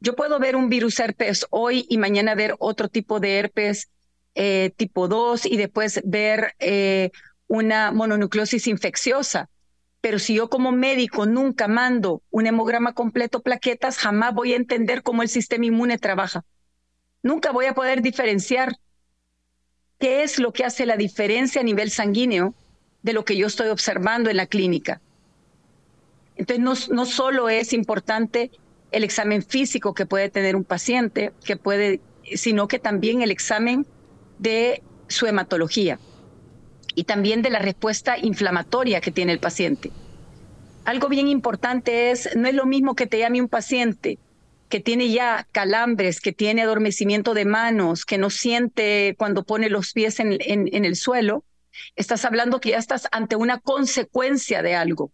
Yo puedo ver un virus herpes hoy y mañana ver otro tipo de herpes eh, tipo 2 y después ver eh, una mononucleosis infecciosa. Pero si yo como médico nunca mando un hemograma completo plaquetas, jamás voy a entender cómo el sistema inmune trabaja. Nunca voy a poder diferenciar qué es lo que hace la diferencia a nivel sanguíneo de lo que yo estoy observando en la clínica. Entonces, no, no solo es importante el examen físico que puede tener un paciente, que puede, sino que también el examen de su hematología y también de la respuesta inflamatoria que tiene el paciente. Algo bien importante es, no es lo mismo que te llame un paciente que tiene ya calambres, que tiene adormecimiento de manos, que no siente cuando pone los pies en, en el suelo, estás hablando que ya estás ante una consecuencia de algo.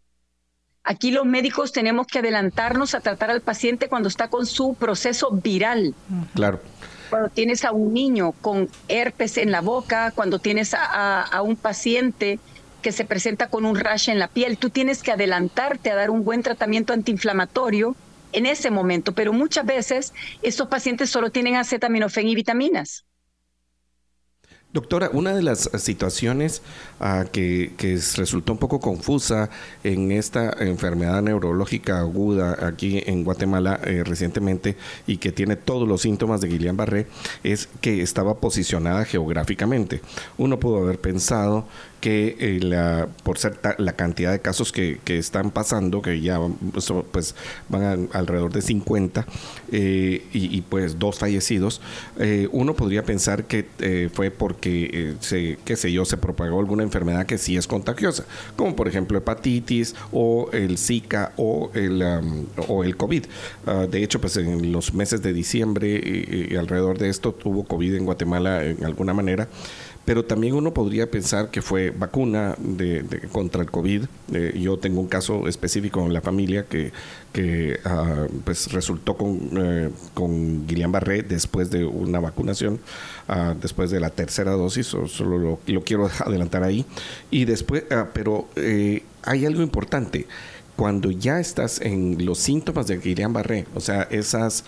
Aquí los médicos tenemos que adelantarnos a tratar al paciente cuando está con su proceso viral. Claro cuando tienes a un niño con herpes en la boca, cuando tienes a, un paciente que se presenta con un rash en la piel, tú tienes que adelantarte a dar un buen tratamiento antiinflamatorio en ese momento, pero muchas veces estos pacientes solo tienen acetaminofén y vitaminas. Doctora, una de las situaciones ah, que, resultó un poco confusa en esta enfermedad neurológica aguda aquí en Guatemala eh, recientemente y que tiene todos los síntomas de Guillain-Barré es que estaba posicionada geográficamente. Uno pudo haber pensado que eh, la, por ser la cantidad de casos que, están pasando, que ya pues van alrededor de 50 eh, y, pues dos fallecidos, eh, uno podría pensar que fue porque, se, qué sé yo, se propagó alguna enfermedad que sí es contagiosa, como por ejemplo hepatitis o el Zika o el, o el COVID. Ah, de hecho, pues en los meses de diciembre y alrededor de esto tuvo COVID en Guatemala en alguna manera pero también uno podría pensar que fue vacuna de, contra el COVID. Eh, yo tengo un caso específico en la familia que, que ah, pues resultó con, eh, con Guillain-Barré después de una vacunación, ah, después de la tercera dosis, solo lo, quiero adelantar ahí. Y después, ah, pero eh, hay algo importante cuando ya estás en los síntomas de Guillain-Barré, o sea, esas,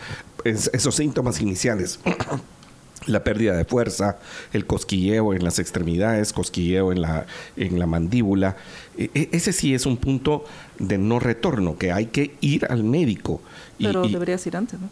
esos síntomas iniciales, la pérdida de fuerza, el cosquilleo en las extremidades, cosquilleo en la, en la mandíbula. E, e, ese sí es un punto de no retorno, que hay que ir al médico. Pero deberías ir antes, ¿no?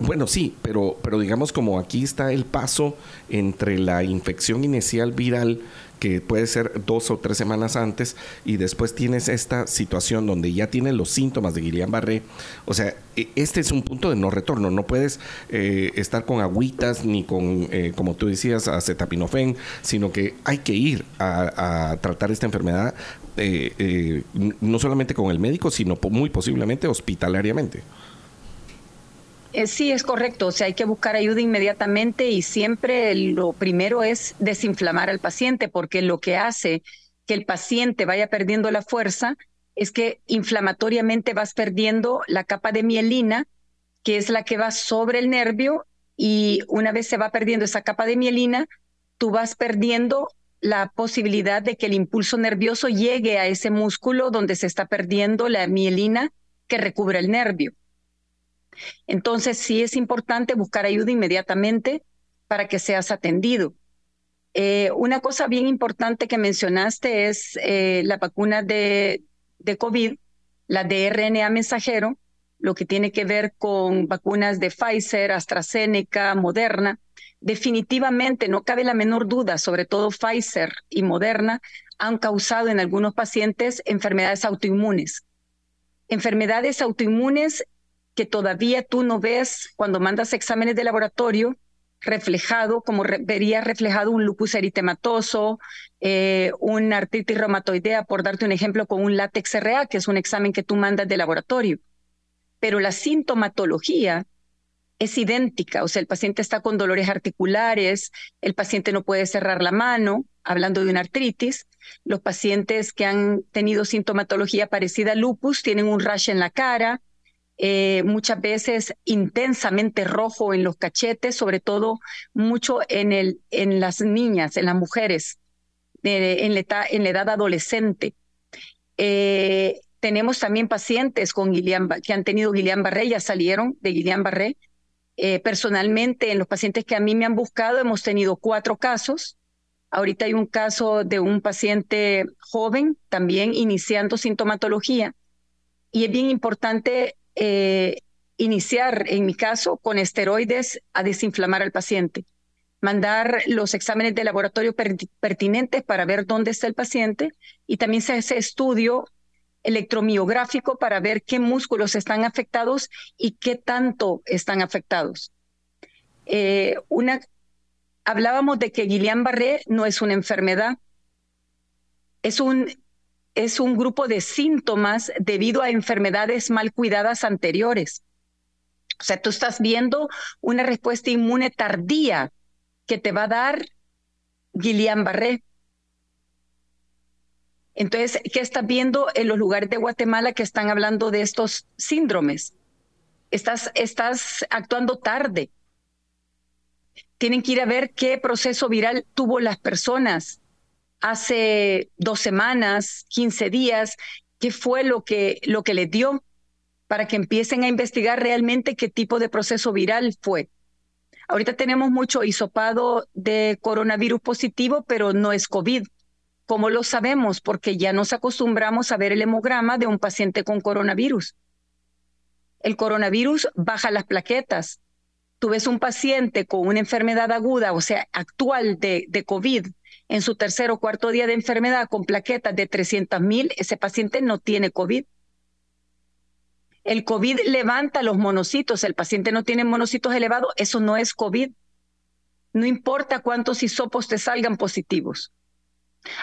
Bueno, sí, pero, pero digamos como aquí está el paso entre la infección inicial viral que puede ser dos o tres semanas antes y después tienes esta situación donde ya tienes los síntomas de Guillain-Barré. O sea, e, este es un punto de no retorno. No puedes eh, estar con agüitas ni con, eh, como tú decías, acetaminofén, sino que hay que ir a, tratar esta enfermedad eh, no solamente con el médico, sino muy posiblemente hospitalariamente. Eh, sí, es correcto. O sea, hay que buscar ayuda inmediatamente y siempre lo primero es desinflamar al paciente, porque lo que hace que el paciente vaya perdiendo la fuerza es que inflamatoriamente vas perdiendo la capa de mielina, que es la que va sobre el nervio, y una vez se va perdiendo esa capa de mielina, tú vas perdiendo la posibilidad de que el impulso nervioso llegue a ese músculo donde se está perdiendo la mielina que recubre el nervio. Entonces, sí es importante buscar ayuda inmediatamente para que seas atendido. Eh, una cosa bien importante que mencionaste es eh, la vacuna de, de COVID, la de RNA mensajero, lo que tiene que ver con vacunas de Pfizer, AstraZeneca, Moderna. Definitivamente, no cabe la menor duda, sobre todo Pfizer y Moderna han causado en algunos pacientes enfermedades autoinmunes. Enfermedades autoinmunes que todavía tú no ves cuando mandas exámenes de laboratorio reflejado, como vería reflejado un lupus eritematoso, eh, una artritis reumatoidea, por darte un ejemplo, con un látex RA, que es un examen que tú mandas de laboratorio. Pero la sintomatología es idéntica, o sea, el paciente está con dolores articulares, el paciente no puede cerrar la mano, hablando de una artritis, los pacientes que han tenido sintomatología parecida al lupus tienen un rash en la cara, eh, muchas veces intensamente rojo en los cachetes, sobre todo mucho en, el, en las niñas, en las mujeres, en, la edad, en, la edad, adolescente. Eh, tenemos también pacientes con Guillain, que han tenido Guillain-Barré, ya salieron de Guillain-Barré. Eh, personalmente, en los pacientes que a mí me han buscado, hemos tenido cuatro casos. Ahorita hay un caso de un paciente joven, también iniciando sintomatología. Y es bien importante eh, iniciar, en mi caso, con esteroides a desinflamar al paciente, mandar los exámenes de laboratorio pertinentes para ver dónde está el paciente y también se hace estudio electromiográfico para ver qué músculos están afectados y qué tanto están afectados. Eh, hablábamos de que Guillain-Barré no es una enfermedad, es un es un grupo de síntomas debido a enfermedades mal cuidadas anteriores. O sea, tú estás viendo una respuesta inmune tardía que te va a dar Guillain-Barré. Entonces, ¿qué estás viendo en los lugares de Guatemala que están hablando de estos síndromes? Estás, estás actuando tarde. Tienen que ir a ver qué proceso viral tuvo las personas hace dos semanas, 15 días, qué fue lo que, lo que les dio para que empiecen a investigar realmente qué tipo de proceso viral fue. Ahorita tenemos mucho hisopado de coronavirus positivo, pero no es COVID. ¿Cómo lo sabemos? Porque ya nos acostumbramos a ver el hemograma de un paciente con coronavirus. El coronavirus baja las plaquetas. Tú ves un paciente con una enfermedad aguda, o sea, actual de, de COVID, en su tercer o cuarto día de enfermedad con plaquetas de 300 mil, ese paciente no tiene COVID. El COVID levanta los monocitos, el paciente no tiene monocitos elevados, eso no es COVID. No importa cuántos hisopos te salgan positivos.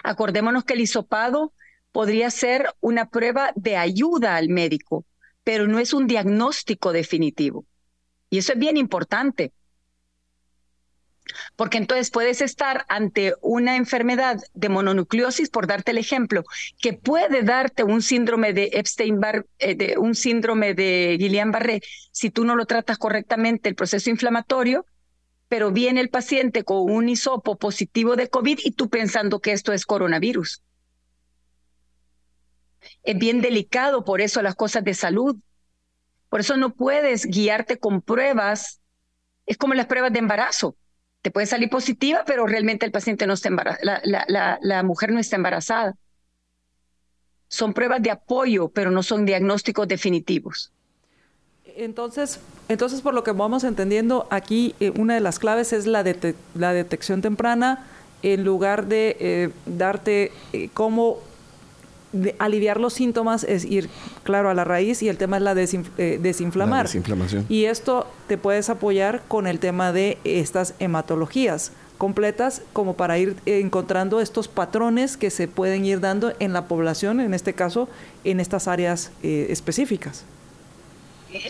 Acordémonos que el hisopado podría ser una prueba de ayuda al médico, pero no es un diagnóstico definitivo. Y eso es bien importante. Porque entonces puedes estar ante una enfermedad de mononucleosis, por darte el ejemplo, que puede darte un síndrome de Epstein-Barr, eh, de un síndrome de Guillain-Barré, si tú no lo tratas correctamente el proceso inflamatorio, pero viene el paciente con un hisopo positivo de COVID y tú pensando que esto es coronavirus. Es bien delicado por eso las cosas de salud. Por eso no puedes guiarte con pruebas. Es como las pruebas de embarazo te puede salir positiva, pero realmente el paciente no está embarazada, la, mujer no está embarazada. Son pruebas de apoyo, pero no son diagnósticos definitivos. Entonces, entonces por lo que vamos entendiendo, aquí eh, una de las claves es la, la detección temprana, en lugar de eh, darte eh, aliviar los síntomas es ir, claro, a la raíz y el tema es la, eh, desinflamar. desinflamación. Y esto te puedes apoyar con el tema de estas hematologías completas como para ir encontrando estos patrones que se pueden ir dando en la población, en este caso, en estas áreas eh, específicas.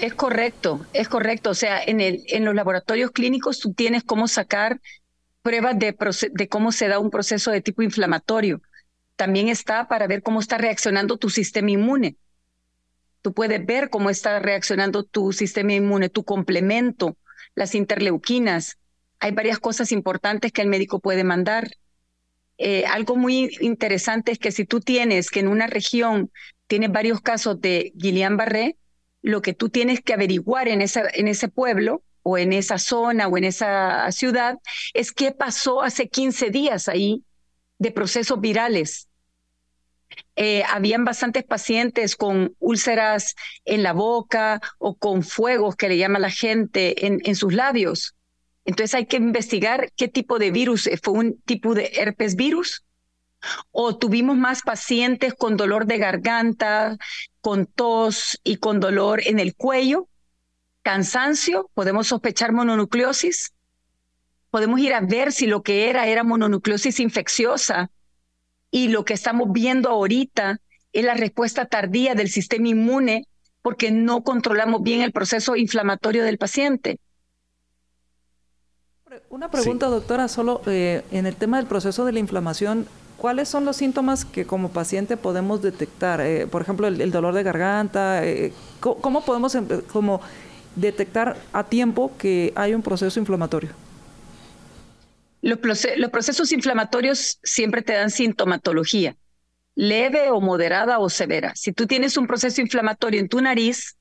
Es correcto, es correcto. O sea, en, el, en los laboratorios clínicos tú tienes cómo sacar pruebas de, de cómo se da un proceso de tipo inflamatorio también está para ver cómo está reaccionando tu sistema inmune. Tú puedes ver cómo está reaccionando tu sistema inmune, tu complemento, las interleuquinas. Hay varias cosas importantes que el médico puede mandar. Eh, algo muy interesante es que si tú tienes que en una región tienes varios casos de Guillain-Barré, lo que tú tienes que averiguar en, esa, en ese pueblo o en esa zona o en esa ciudad es qué pasó hace 15 días ahí de procesos virales. Eh, habían bastantes pacientes con úlceras en la boca o con fuegos que le llama la gente en, en sus labios. Entonces hay que investigar qué tipo de virus, ¿fue un tipo de herpes virus? ¿O tuvimos más pacientes con dolor de garganta, con tos y con dolor en el cuello? ¿Cansancio? ¿Podemos sospechar mononucleosis? Podemos ir a ver si lo que era era mononucleosis infecciosa y lo que estamos viendo ahorita es la respuesta tardía del sistema inmune porque no controlamos bien el proceso inflamatorio del paciente. Una pregunta, doctora, solo eh, en el tema del proceso de la inflamación, ¿cuáles son los síntomas que como paciente podemos detectar? Eh, por ejemplo, el, dolor de garganta, eh, ¿cómo, podemos em, como detectar a tiempo que hay un proceso inflamatorio? Los, procesos inflamatorios siempre te dan sintomatología, leve o moderada o severa. Si tú tienes un proceso inflamatorio en tu nariz,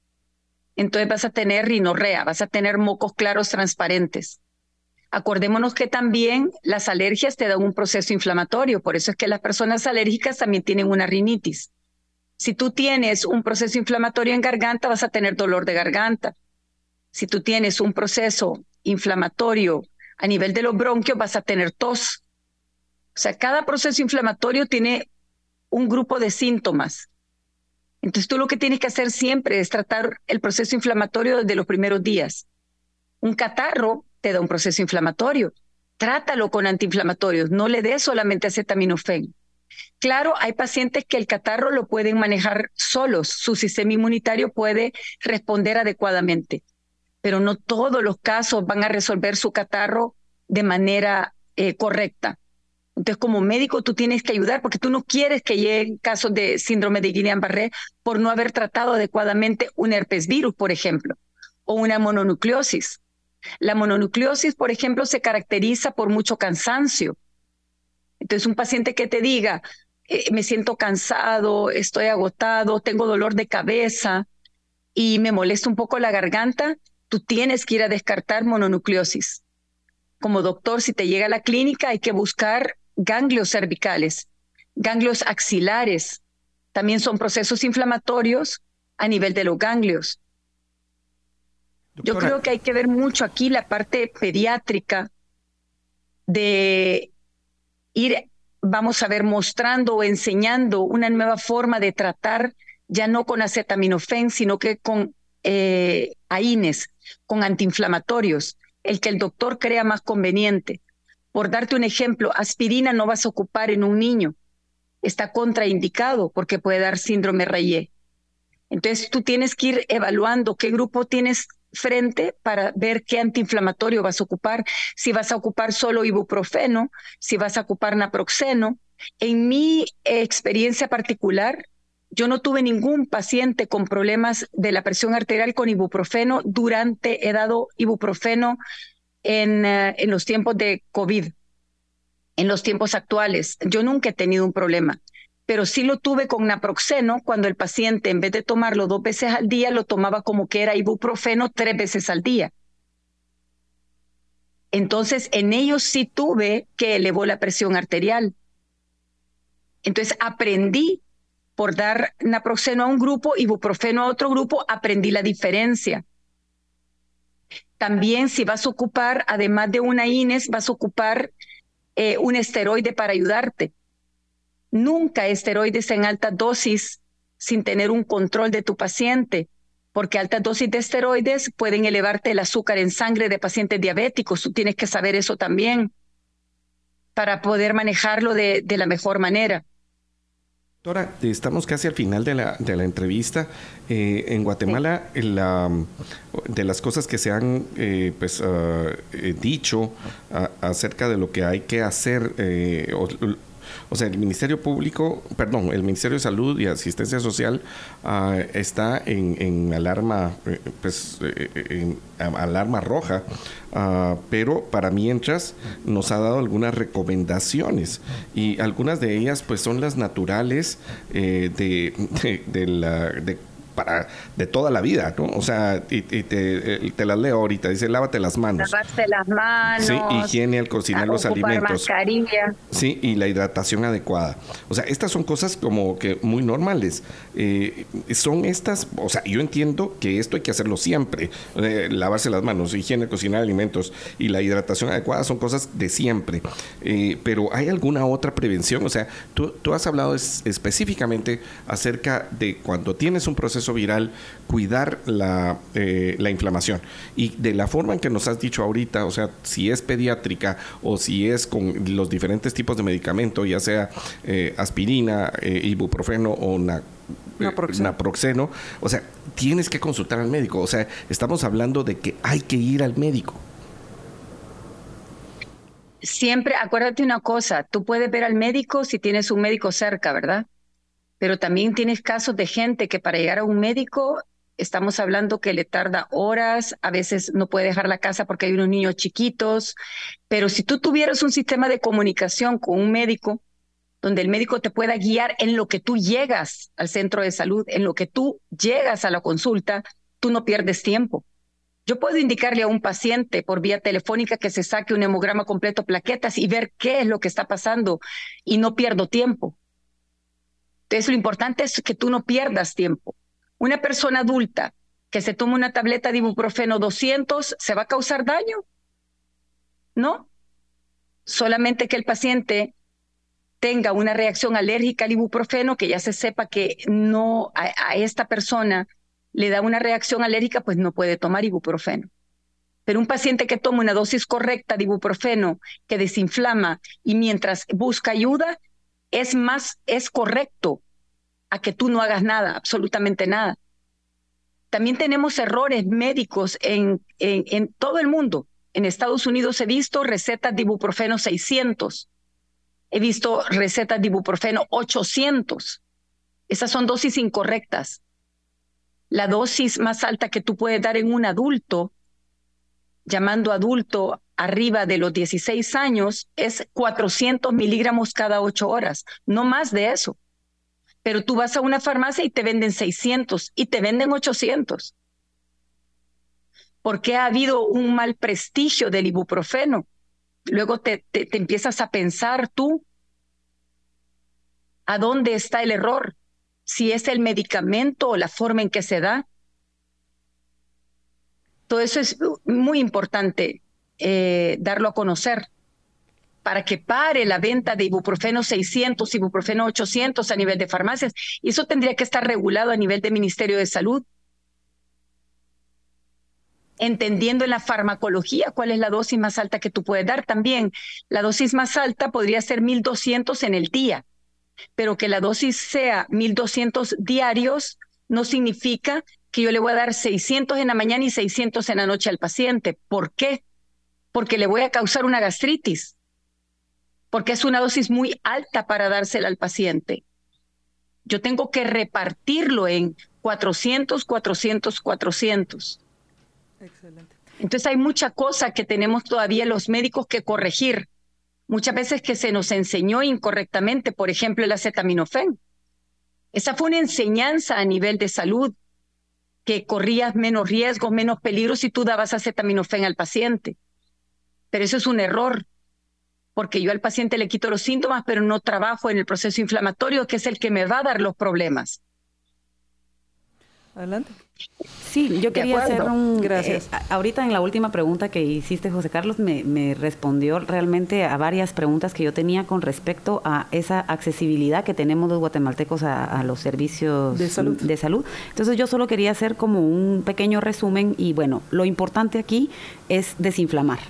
entonces vas a tener rinorrea, vas a tener mocos claros transparentes. Acordémonos que también las alergias te dan un proceso inflamatorio, por eso es que las personas alérgicas también tienen una rinitis. Si tú tienes un proceso inflamatorio en garganta, vas a tener dolor de garganta. Si tú tienes un proceso inflamatorio a nivel de los bronquios, vas a tener tos. O sea, cada proceso inflamatorio tiene un grupo de síntomas. Entonces tú lo que tienes que hacer siempre es tratar el proceso inflamatorio desde los primeros días. Un catarro te da un proceso inflamatorio. Trátalo con antiinflamatorios, no le des solamente acetaminofén. Claro, hay pacientes que el catarro lo pueden manejar solos, su sistema inmunitario puede responder adecuadamente, pero no todos los casos van a resolver su catarro de manera eh, correcta. Entonces, como médico, tú tienes que ayudar porque tú no quieres que lleguen casos de síndrome de Guillain-Barré por no haber tratado adecuadamente un herpes virus, por ejemplo, o una mononucleosis. La mononucleosis, por ejemplo, se caracteriza por mucho cansancio. Entonces, un paciente que te diga, eh, me siento cansado, estoy agotado, tengo dolor de cabeza y me molesta un poco la garganta, tú tienes que ir a descartar mononucleosis. Como doctor, si te llega a la clínica, hay que buscar ganglios cervicales, ganglios axilares. También son procesos inflamatorios a nivel de los ganglios. Yo creo que hay que ver mucho aquí la parte pediátrica de ir, vamos a ver, mostrando o enseñando una nueva forma de tratar, ya no con acetaminofén, sino que con eh, AINES, con antiinflamatorios, el que el doctor crea más conveniente. Por darte un ejemplo, aspirina no vas a ocupar en un niño. Está contraindicado porque puede dar síndrome Rayé. Entonces tú tienes que ir evaluando qué grupo tienes frente para ver qué antiinflamatorio vas a ocupar, si vas a ocupar solo ibuprofeno, si vas a ocupar naproxeno. En mi experiencia particular, yo no tuve ningún paciente con problemas de la presión arterial con ibuprofeno durante, he dado ibuprofeno en, eh, en los tiempos de COVID, en los tiempos actuales. Yo nunca he tenido un problema pero sí lo tuve con naproxeno cuando el paciente en vez de tomarlo dos veces al día lo tomaba como que era ibuprofeno tres veces al día. Entonces en ellos sí tuve que elevó la presión arterial. Entonces aprendí por dar naproxeno a un grupo, ibuprofeno a otro grupo, aprendí la diferencia. También si vas a ocupar, además de una INES, vas a ocupar eh, un esteroide para ayudarte nunca esteroides en alta dosis sin tener un control de tu paciente, porque altas dosis de esteroides pueden elevarte el azúcar en sangre de pacientes diabéticos. Tú tienes que saber eso también para poder manejarlo de la mejor manera. Doctora, estamos casi al final de la, de la entrevista. Eh, en Guatemala, la, de las cosas que se han eh, pues, ah, eh, dicho acerca de lo que hay que hacer, o sea, el Ministerio Público, perdón, el Ministerio de Salud y Asistencia Social ah, está en, alarma, eh, pues, eh, en alarma roja, ah, pero para mientras nos ha dado algunas recomendaciones y algunas de ellas, pues, son las naturales eh, de, de, la de para de toda la vida, ¿no? O sea, y, te, te, las leo ahorita, dice lávate las manos. Lavarse las manos. Sí, higiene al cocinar los alimentos. Mascarilla. Sí, y la hidratación adecuada. O sea, estas son cosas como que muy normales. Eh, son estas, o sea, yo entiendo que esto hay que hacerlo siempre. Eh, lavarse las manos, higiene, cocinar alimentos y la hidratación adecuada son cosas de siempre. Eh, pero ¿hay alguna otra prevención? O sea, tú, tú has hablado específicamente acerca de cuando tienes un proceso viral, cuidar la, eh, la inflamación. Y de la forma en que nos has dicho ahorita, o sea, si es pediátrica o si es con los diferentes tipos de medicamento, ya sea eh, aspirina, eh, ibuprofeno o naproxeno. o sea, tienes que consultar al médico. O sea, estamos hablando de que hay que ir al médico. siempre, acuérdate una cosa, tú puedes ver al médico si tienes un médico cerca, ¿verdad? Pero también tienes casos de gente que para llegar a un médico estamos hablando que le tarda horas, a veces no puede dejar la casa porque hay unos niños chiquitos, pero si tú tuvieras un sistema de comunicación con un médico, donde el médico te pueda guiar en lo que tú llegas al centro de salud, en lo que tú llegas a la consulta, tú no pierdes tiempo. Yo puedo indicarle a un paciente por vía telefónica que se saque un hemograma completo, plaquetas y ver qué es lo que está pasando y no pierdo tiempo. Lo importante es que tú no pierdas tiempo. Una persona adulta que se toma una tableta de ibuprofeno 200, ¿se va a causar daño? No. Solamente que el paciente tenga una reacción alérgica al ibuprofeno, que ya se sepa que no a, esta persona le da una reacción alérgica, pues no puede tomar ibuprofeno. Pero un paciente que toma una dosis correcta de ibuprofeno, que desinflama y mientras busca ayuda, es más, es correcto a que tú no hagas nada, absolutamente nada. También tenemos errores médicos en, en, todo el mundo. En Estados Unidos he visto recetas de ibuprofeno 600. He visto recetas de ibuprofeno 800. Esas son dosis incorrectas. La dosis más alta que tú puedes dar en un adulto, llamando adulto arriba de los 16 años, es 400 miligramos cada 8 horas, no más de eso pero tú vas a una farmacia y te venden 600 y te venden 800. Porque ha habido un mal prestigio del ibuprofeno. Luego te, te, empiezas a pensar tú a dónde está el error, si es el medicamento o la forma en que se da. Todo eso es muy importante eh, darlo a conocer para que pare la venta de ibuprofeno 600, ibuprofeno 800 a nivel de farmacias. Y eso tendría que estar regulado a nivel del Ministerio de Salud. Entendiendo en la farmacología cuál es la dosis más alta que tú puedes dar también. La dosis más alta podría ser 1200 en el día, pero que la dosis sea 1200 diarios no significa que yo le voy a dar 600 en la mañana y 600 en la noche al paciente. ¿Por qué? Porque le voy a causar una gastritis porque es una dosis muy alta para dársela al paciente. Yo tengo que repartirlo en 400, 400, 400. Excelente. Entonces hay mucha cosa que tenemos todavía los médicos que corregir. Muchas veces que se nos enseñó incorrectamente, por ejemplo, el acetaminofén. Esa fue una enseñanza a nivel de salud, que corrías menos riesgos, menos peligros si tú dabas acetaminofén al paciente. Pero eso es un error porque yo al paciente le quito los síntomas, pero no trabajo en el proceso inflamatorio, que es el que me va a dar los problemas. Adelante. Sí, yo quería hacer un... Gracias. Eh, ahorita en la última pregunta que hiciste, José Carlos, me, respondió realmente a varias preguntas que yo tenía con respecto a esa accesibilidad que tenemos los guatemaltecos a, los servicios de salud. de salud. Entonces yo solo quería hacer como un pequeño resumen y bueno, lo importante aquí es desinflamar.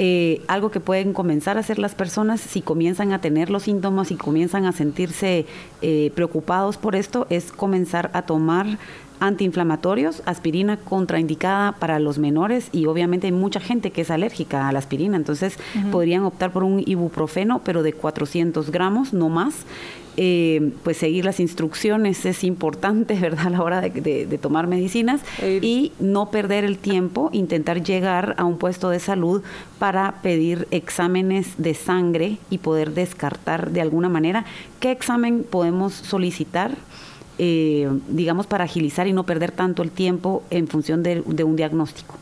Eh, algo que pueden comenzar a hacer las personas si comienzan a tener los síntomas y comienzan a sentirse eh, preocupados por esto es comenzar a tomar antiinflamatorios, aspirina contraindicada para los menores y obviamente hay mucha gente que es alérgica a la aspirina, entonces podrían optar por un ibuprofeno pero de 400 gramos, no más. Eh, pues seguir las instrucciones es importante, ¿verdad? A la hora de, tomar medicinas y no perder el tiempo, intentar llegar a un puesto de salud para pedir exámenes de sangre y poder descartar de alguna manera qué examen podemos solicitar. Eh, digamos, para agilizar y no perder tanto el tiempo en función de, un diagnóstico.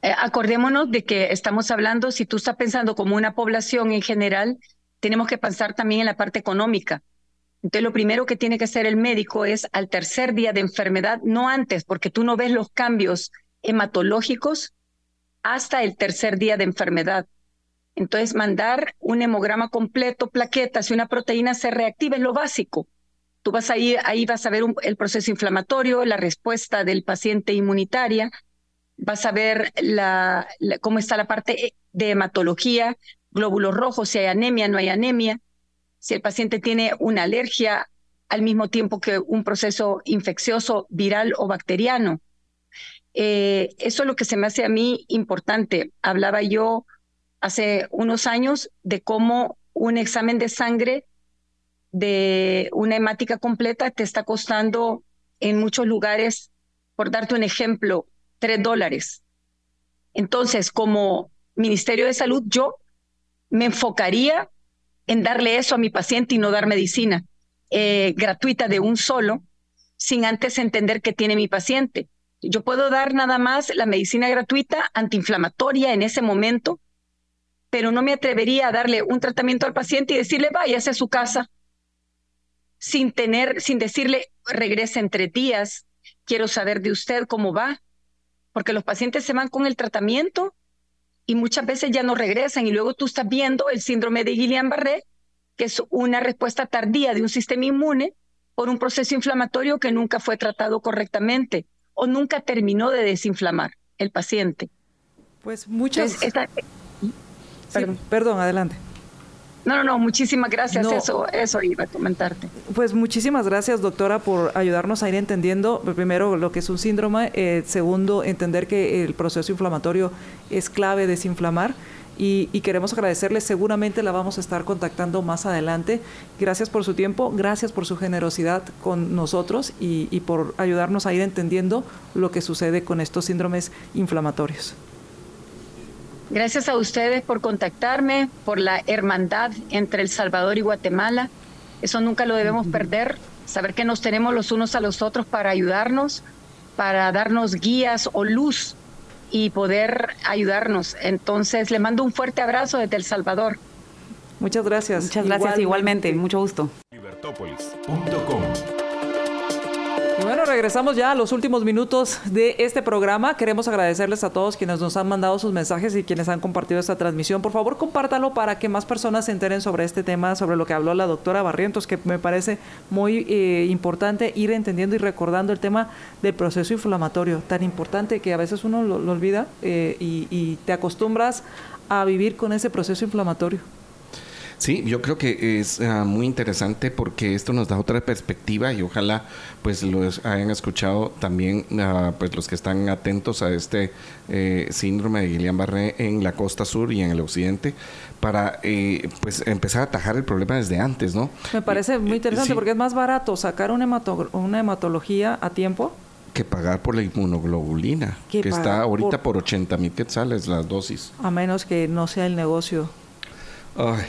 Eh, acordémonos de que estamos hablando, si tú estás pensando como una población en general, tenemos que pensar también en la parte económica. Entonces, lo primero que tiene que hacer el médico es al tercer día de enfermedad, no antes, porque tú no ves los cambios hematológicos hasta el tercer día de enfermedad. Entonces, mandar un hemograma completo, plaquetas y una proteína C reactiva es lo básico. Tú vas ahí, ahí vas a ver el proceso inflamatorio, la respuesta del paciente inmunitaria, vas a ver la, cómo está la parte de hematología, glóbulos rojos, si hay anemia, no hay anemia, si el paciente tiene una alergia al mismo tiempo que un proceso infeccioso, viral o bacteriano. Eh, eso es lo que se me hace a mí importante. Hablaba yo hace unos años de cómo un examen de sangre de una hemática completa te está costando en muchos lugares, por darte un ejemplo, tres dólares. Entonces, como Ministerio de Salud, yo me enfocaría en darle eso a mi paciente y no dar medicina eh, gratuita de un solo, sin antes entender qué tiene mi paciente. Yo puedo dar nada más la medicina gratuita antiinflamatoria en ese momento, pero no me atrevería a darle un tratamiento al paciente y decirle, váyase a su casa, sin tener, sin decirle, regrese entre días, quiero saber de usted cómo va, porque los pacientes se van con el tratamiento y muchas veces ya no regresan y luego tú estás viendo el síndrome de Guillain-Barré, que es una respuesta tardía de un sistema inmune por un proceso inflamatorio que nunca fue tratado correctamente o nunca terminó de desinflamar el paciente. Pues muchas... perdón, adelante. No, no, no, muchísimas gracias. Eso, eso iba a comentarte. Pues muchísimas gracias, doctora, por ayudarnos a ir entendiendo, primero, lo que es un síndrome, eh, segundo, entender que el proceso inflamatorio es clave desinflamar. Y, y, queremos agradecerle, seguramente la vamos a estar contactando más adelante. Gracias por su tiempo, gracias por su generosidad con nosotros y, y por ayudarnos a ir entendiendo lo que sucede con estos síndromes inflamatorios. Gracias a ustedes por contactarme, por la hermandad entre El Salvador y Guatemala. Eso nunca lo debemos perder, saber que nos tenemos los unos a los otros para ayudarnos, para darnos guías o luz y poder ayudarnos. Entonces, le mando un fuerte abrazo desde El Salvador. Muchas gracias. Muchas gracias igualmente, igualmente. mucho gusto. Y bueno, regresamos ya a los últimos minutos de este programa. Queremos agradecerles a todos quienes nos han mandado sus mensajes y quienes han compartido esta transmisión. Por favor, compártalo para que más personas se enteren sobre este tema, sobre lo que habló la doctora Barrientos, que me parece muy eh, importante ir entendiendo y recordando el tema del proceso inflamatorio, tan importante que a veces uno lo, olvida eh, y te acostumbras a vivir con ese proceso inflamatorio. Sí, yo creo que es uh, muy interesante porque esto nos da otra perspectiva y ojalá pues los hayan escuchado también uh, pues los que están atentos a este eh, síndrome de Guillain-Barré en la costa sur y en el occidente para eh, pues empezar a atajar el problema desde antes, ¿no? Me parece muy interesante sí. porque es más barato sacar una, hemato una hematología a tiempo que pagar por la inmunoglobulina, que está ahorita por, por 80 mil quetzales las dosis. A menos que no sea el negocio. Ay,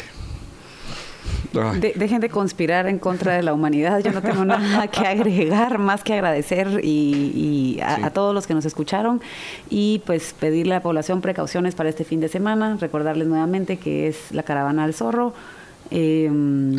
de, dejen de conspirar en contra de la humanidad. Yo no tengo nada que agregar, más que agradecer y, y a, sí. a, todos los que nos escucharon y pues pedirle a la población precauciones para este fin de semana. Recordarles nuevamente que es la caravana del zorro. Eh,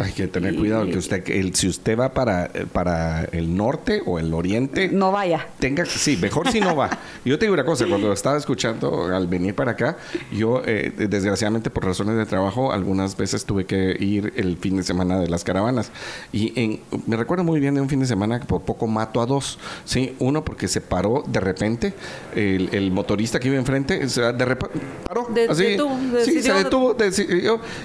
Hay que tener cuidado que usted, el, si usted va para, para el norte o el oriente, no vaya. Tenga, sí, mejor si no va. Yo te digo una cosa, cuando estaba escuchando al venir para acá, yo eh, desgraciadamente por razones de trabajo algunas veces tuve que ir el fin de semana de las caravanas y en, me recuerdo muy bien de un fin de semana que por poco mato a dos, sí, uno porque se paró de repente el, el motorista que iba enfrente, se de repente paró, de, así, de sí, se detuvo,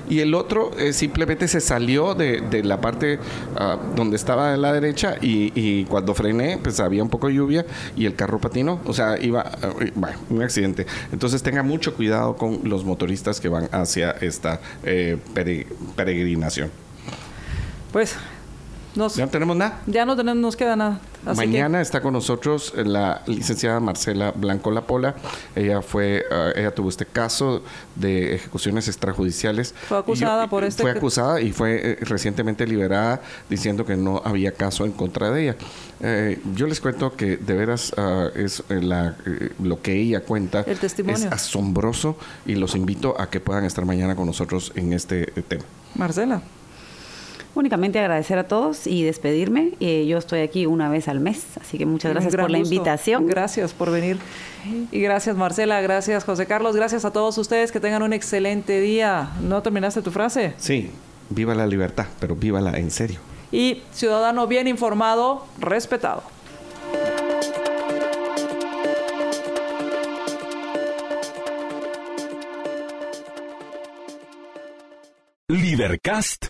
y el otro eh, simplemente se salió de, de la parte uh, donde estaba a la derecha y, cuando frené, pues había un poco de lluvia y el carro patinó. O sea, iba, uh, bueno, un accidente. Entonces tenga mucho cuidado con los motoristas que van hacia esta eh, pere, peregrinación. Pues nos, ¿Ya no tenemos nada? Ya no tenemos, nos queda nada. Así Mañana que... está con nosotros la licenciada Marcela Blanco Lapola. Ella fue, uh, ella tuvo este caso de ejecuciones extrajudiciales. Fue acusada por este. Fue acusada y fue eh, recientemente liberada diciendo que no había caso en contra de ella. Eh, yo les cuento que de veras uh, es la, eh, lo que ella cuenta El testimonio. es asombroso y los invito a que puedan estar mañana con nosotros en este tema. Marcela. Únicamente agradecer a todos y despedirme. Eh, yo estoy aquí una vez al mes, así que muchas gracias por la gusto. invitación. Gracias por venir. Y gracias Marcela, gracias José Carlos, gracias a todos ustedes, que tengan un excelente día. ¿No terminaste tu frase? Sí, viva la libertad, pero vívala en serio. Y ciudadano bien informado, respetado. Libercast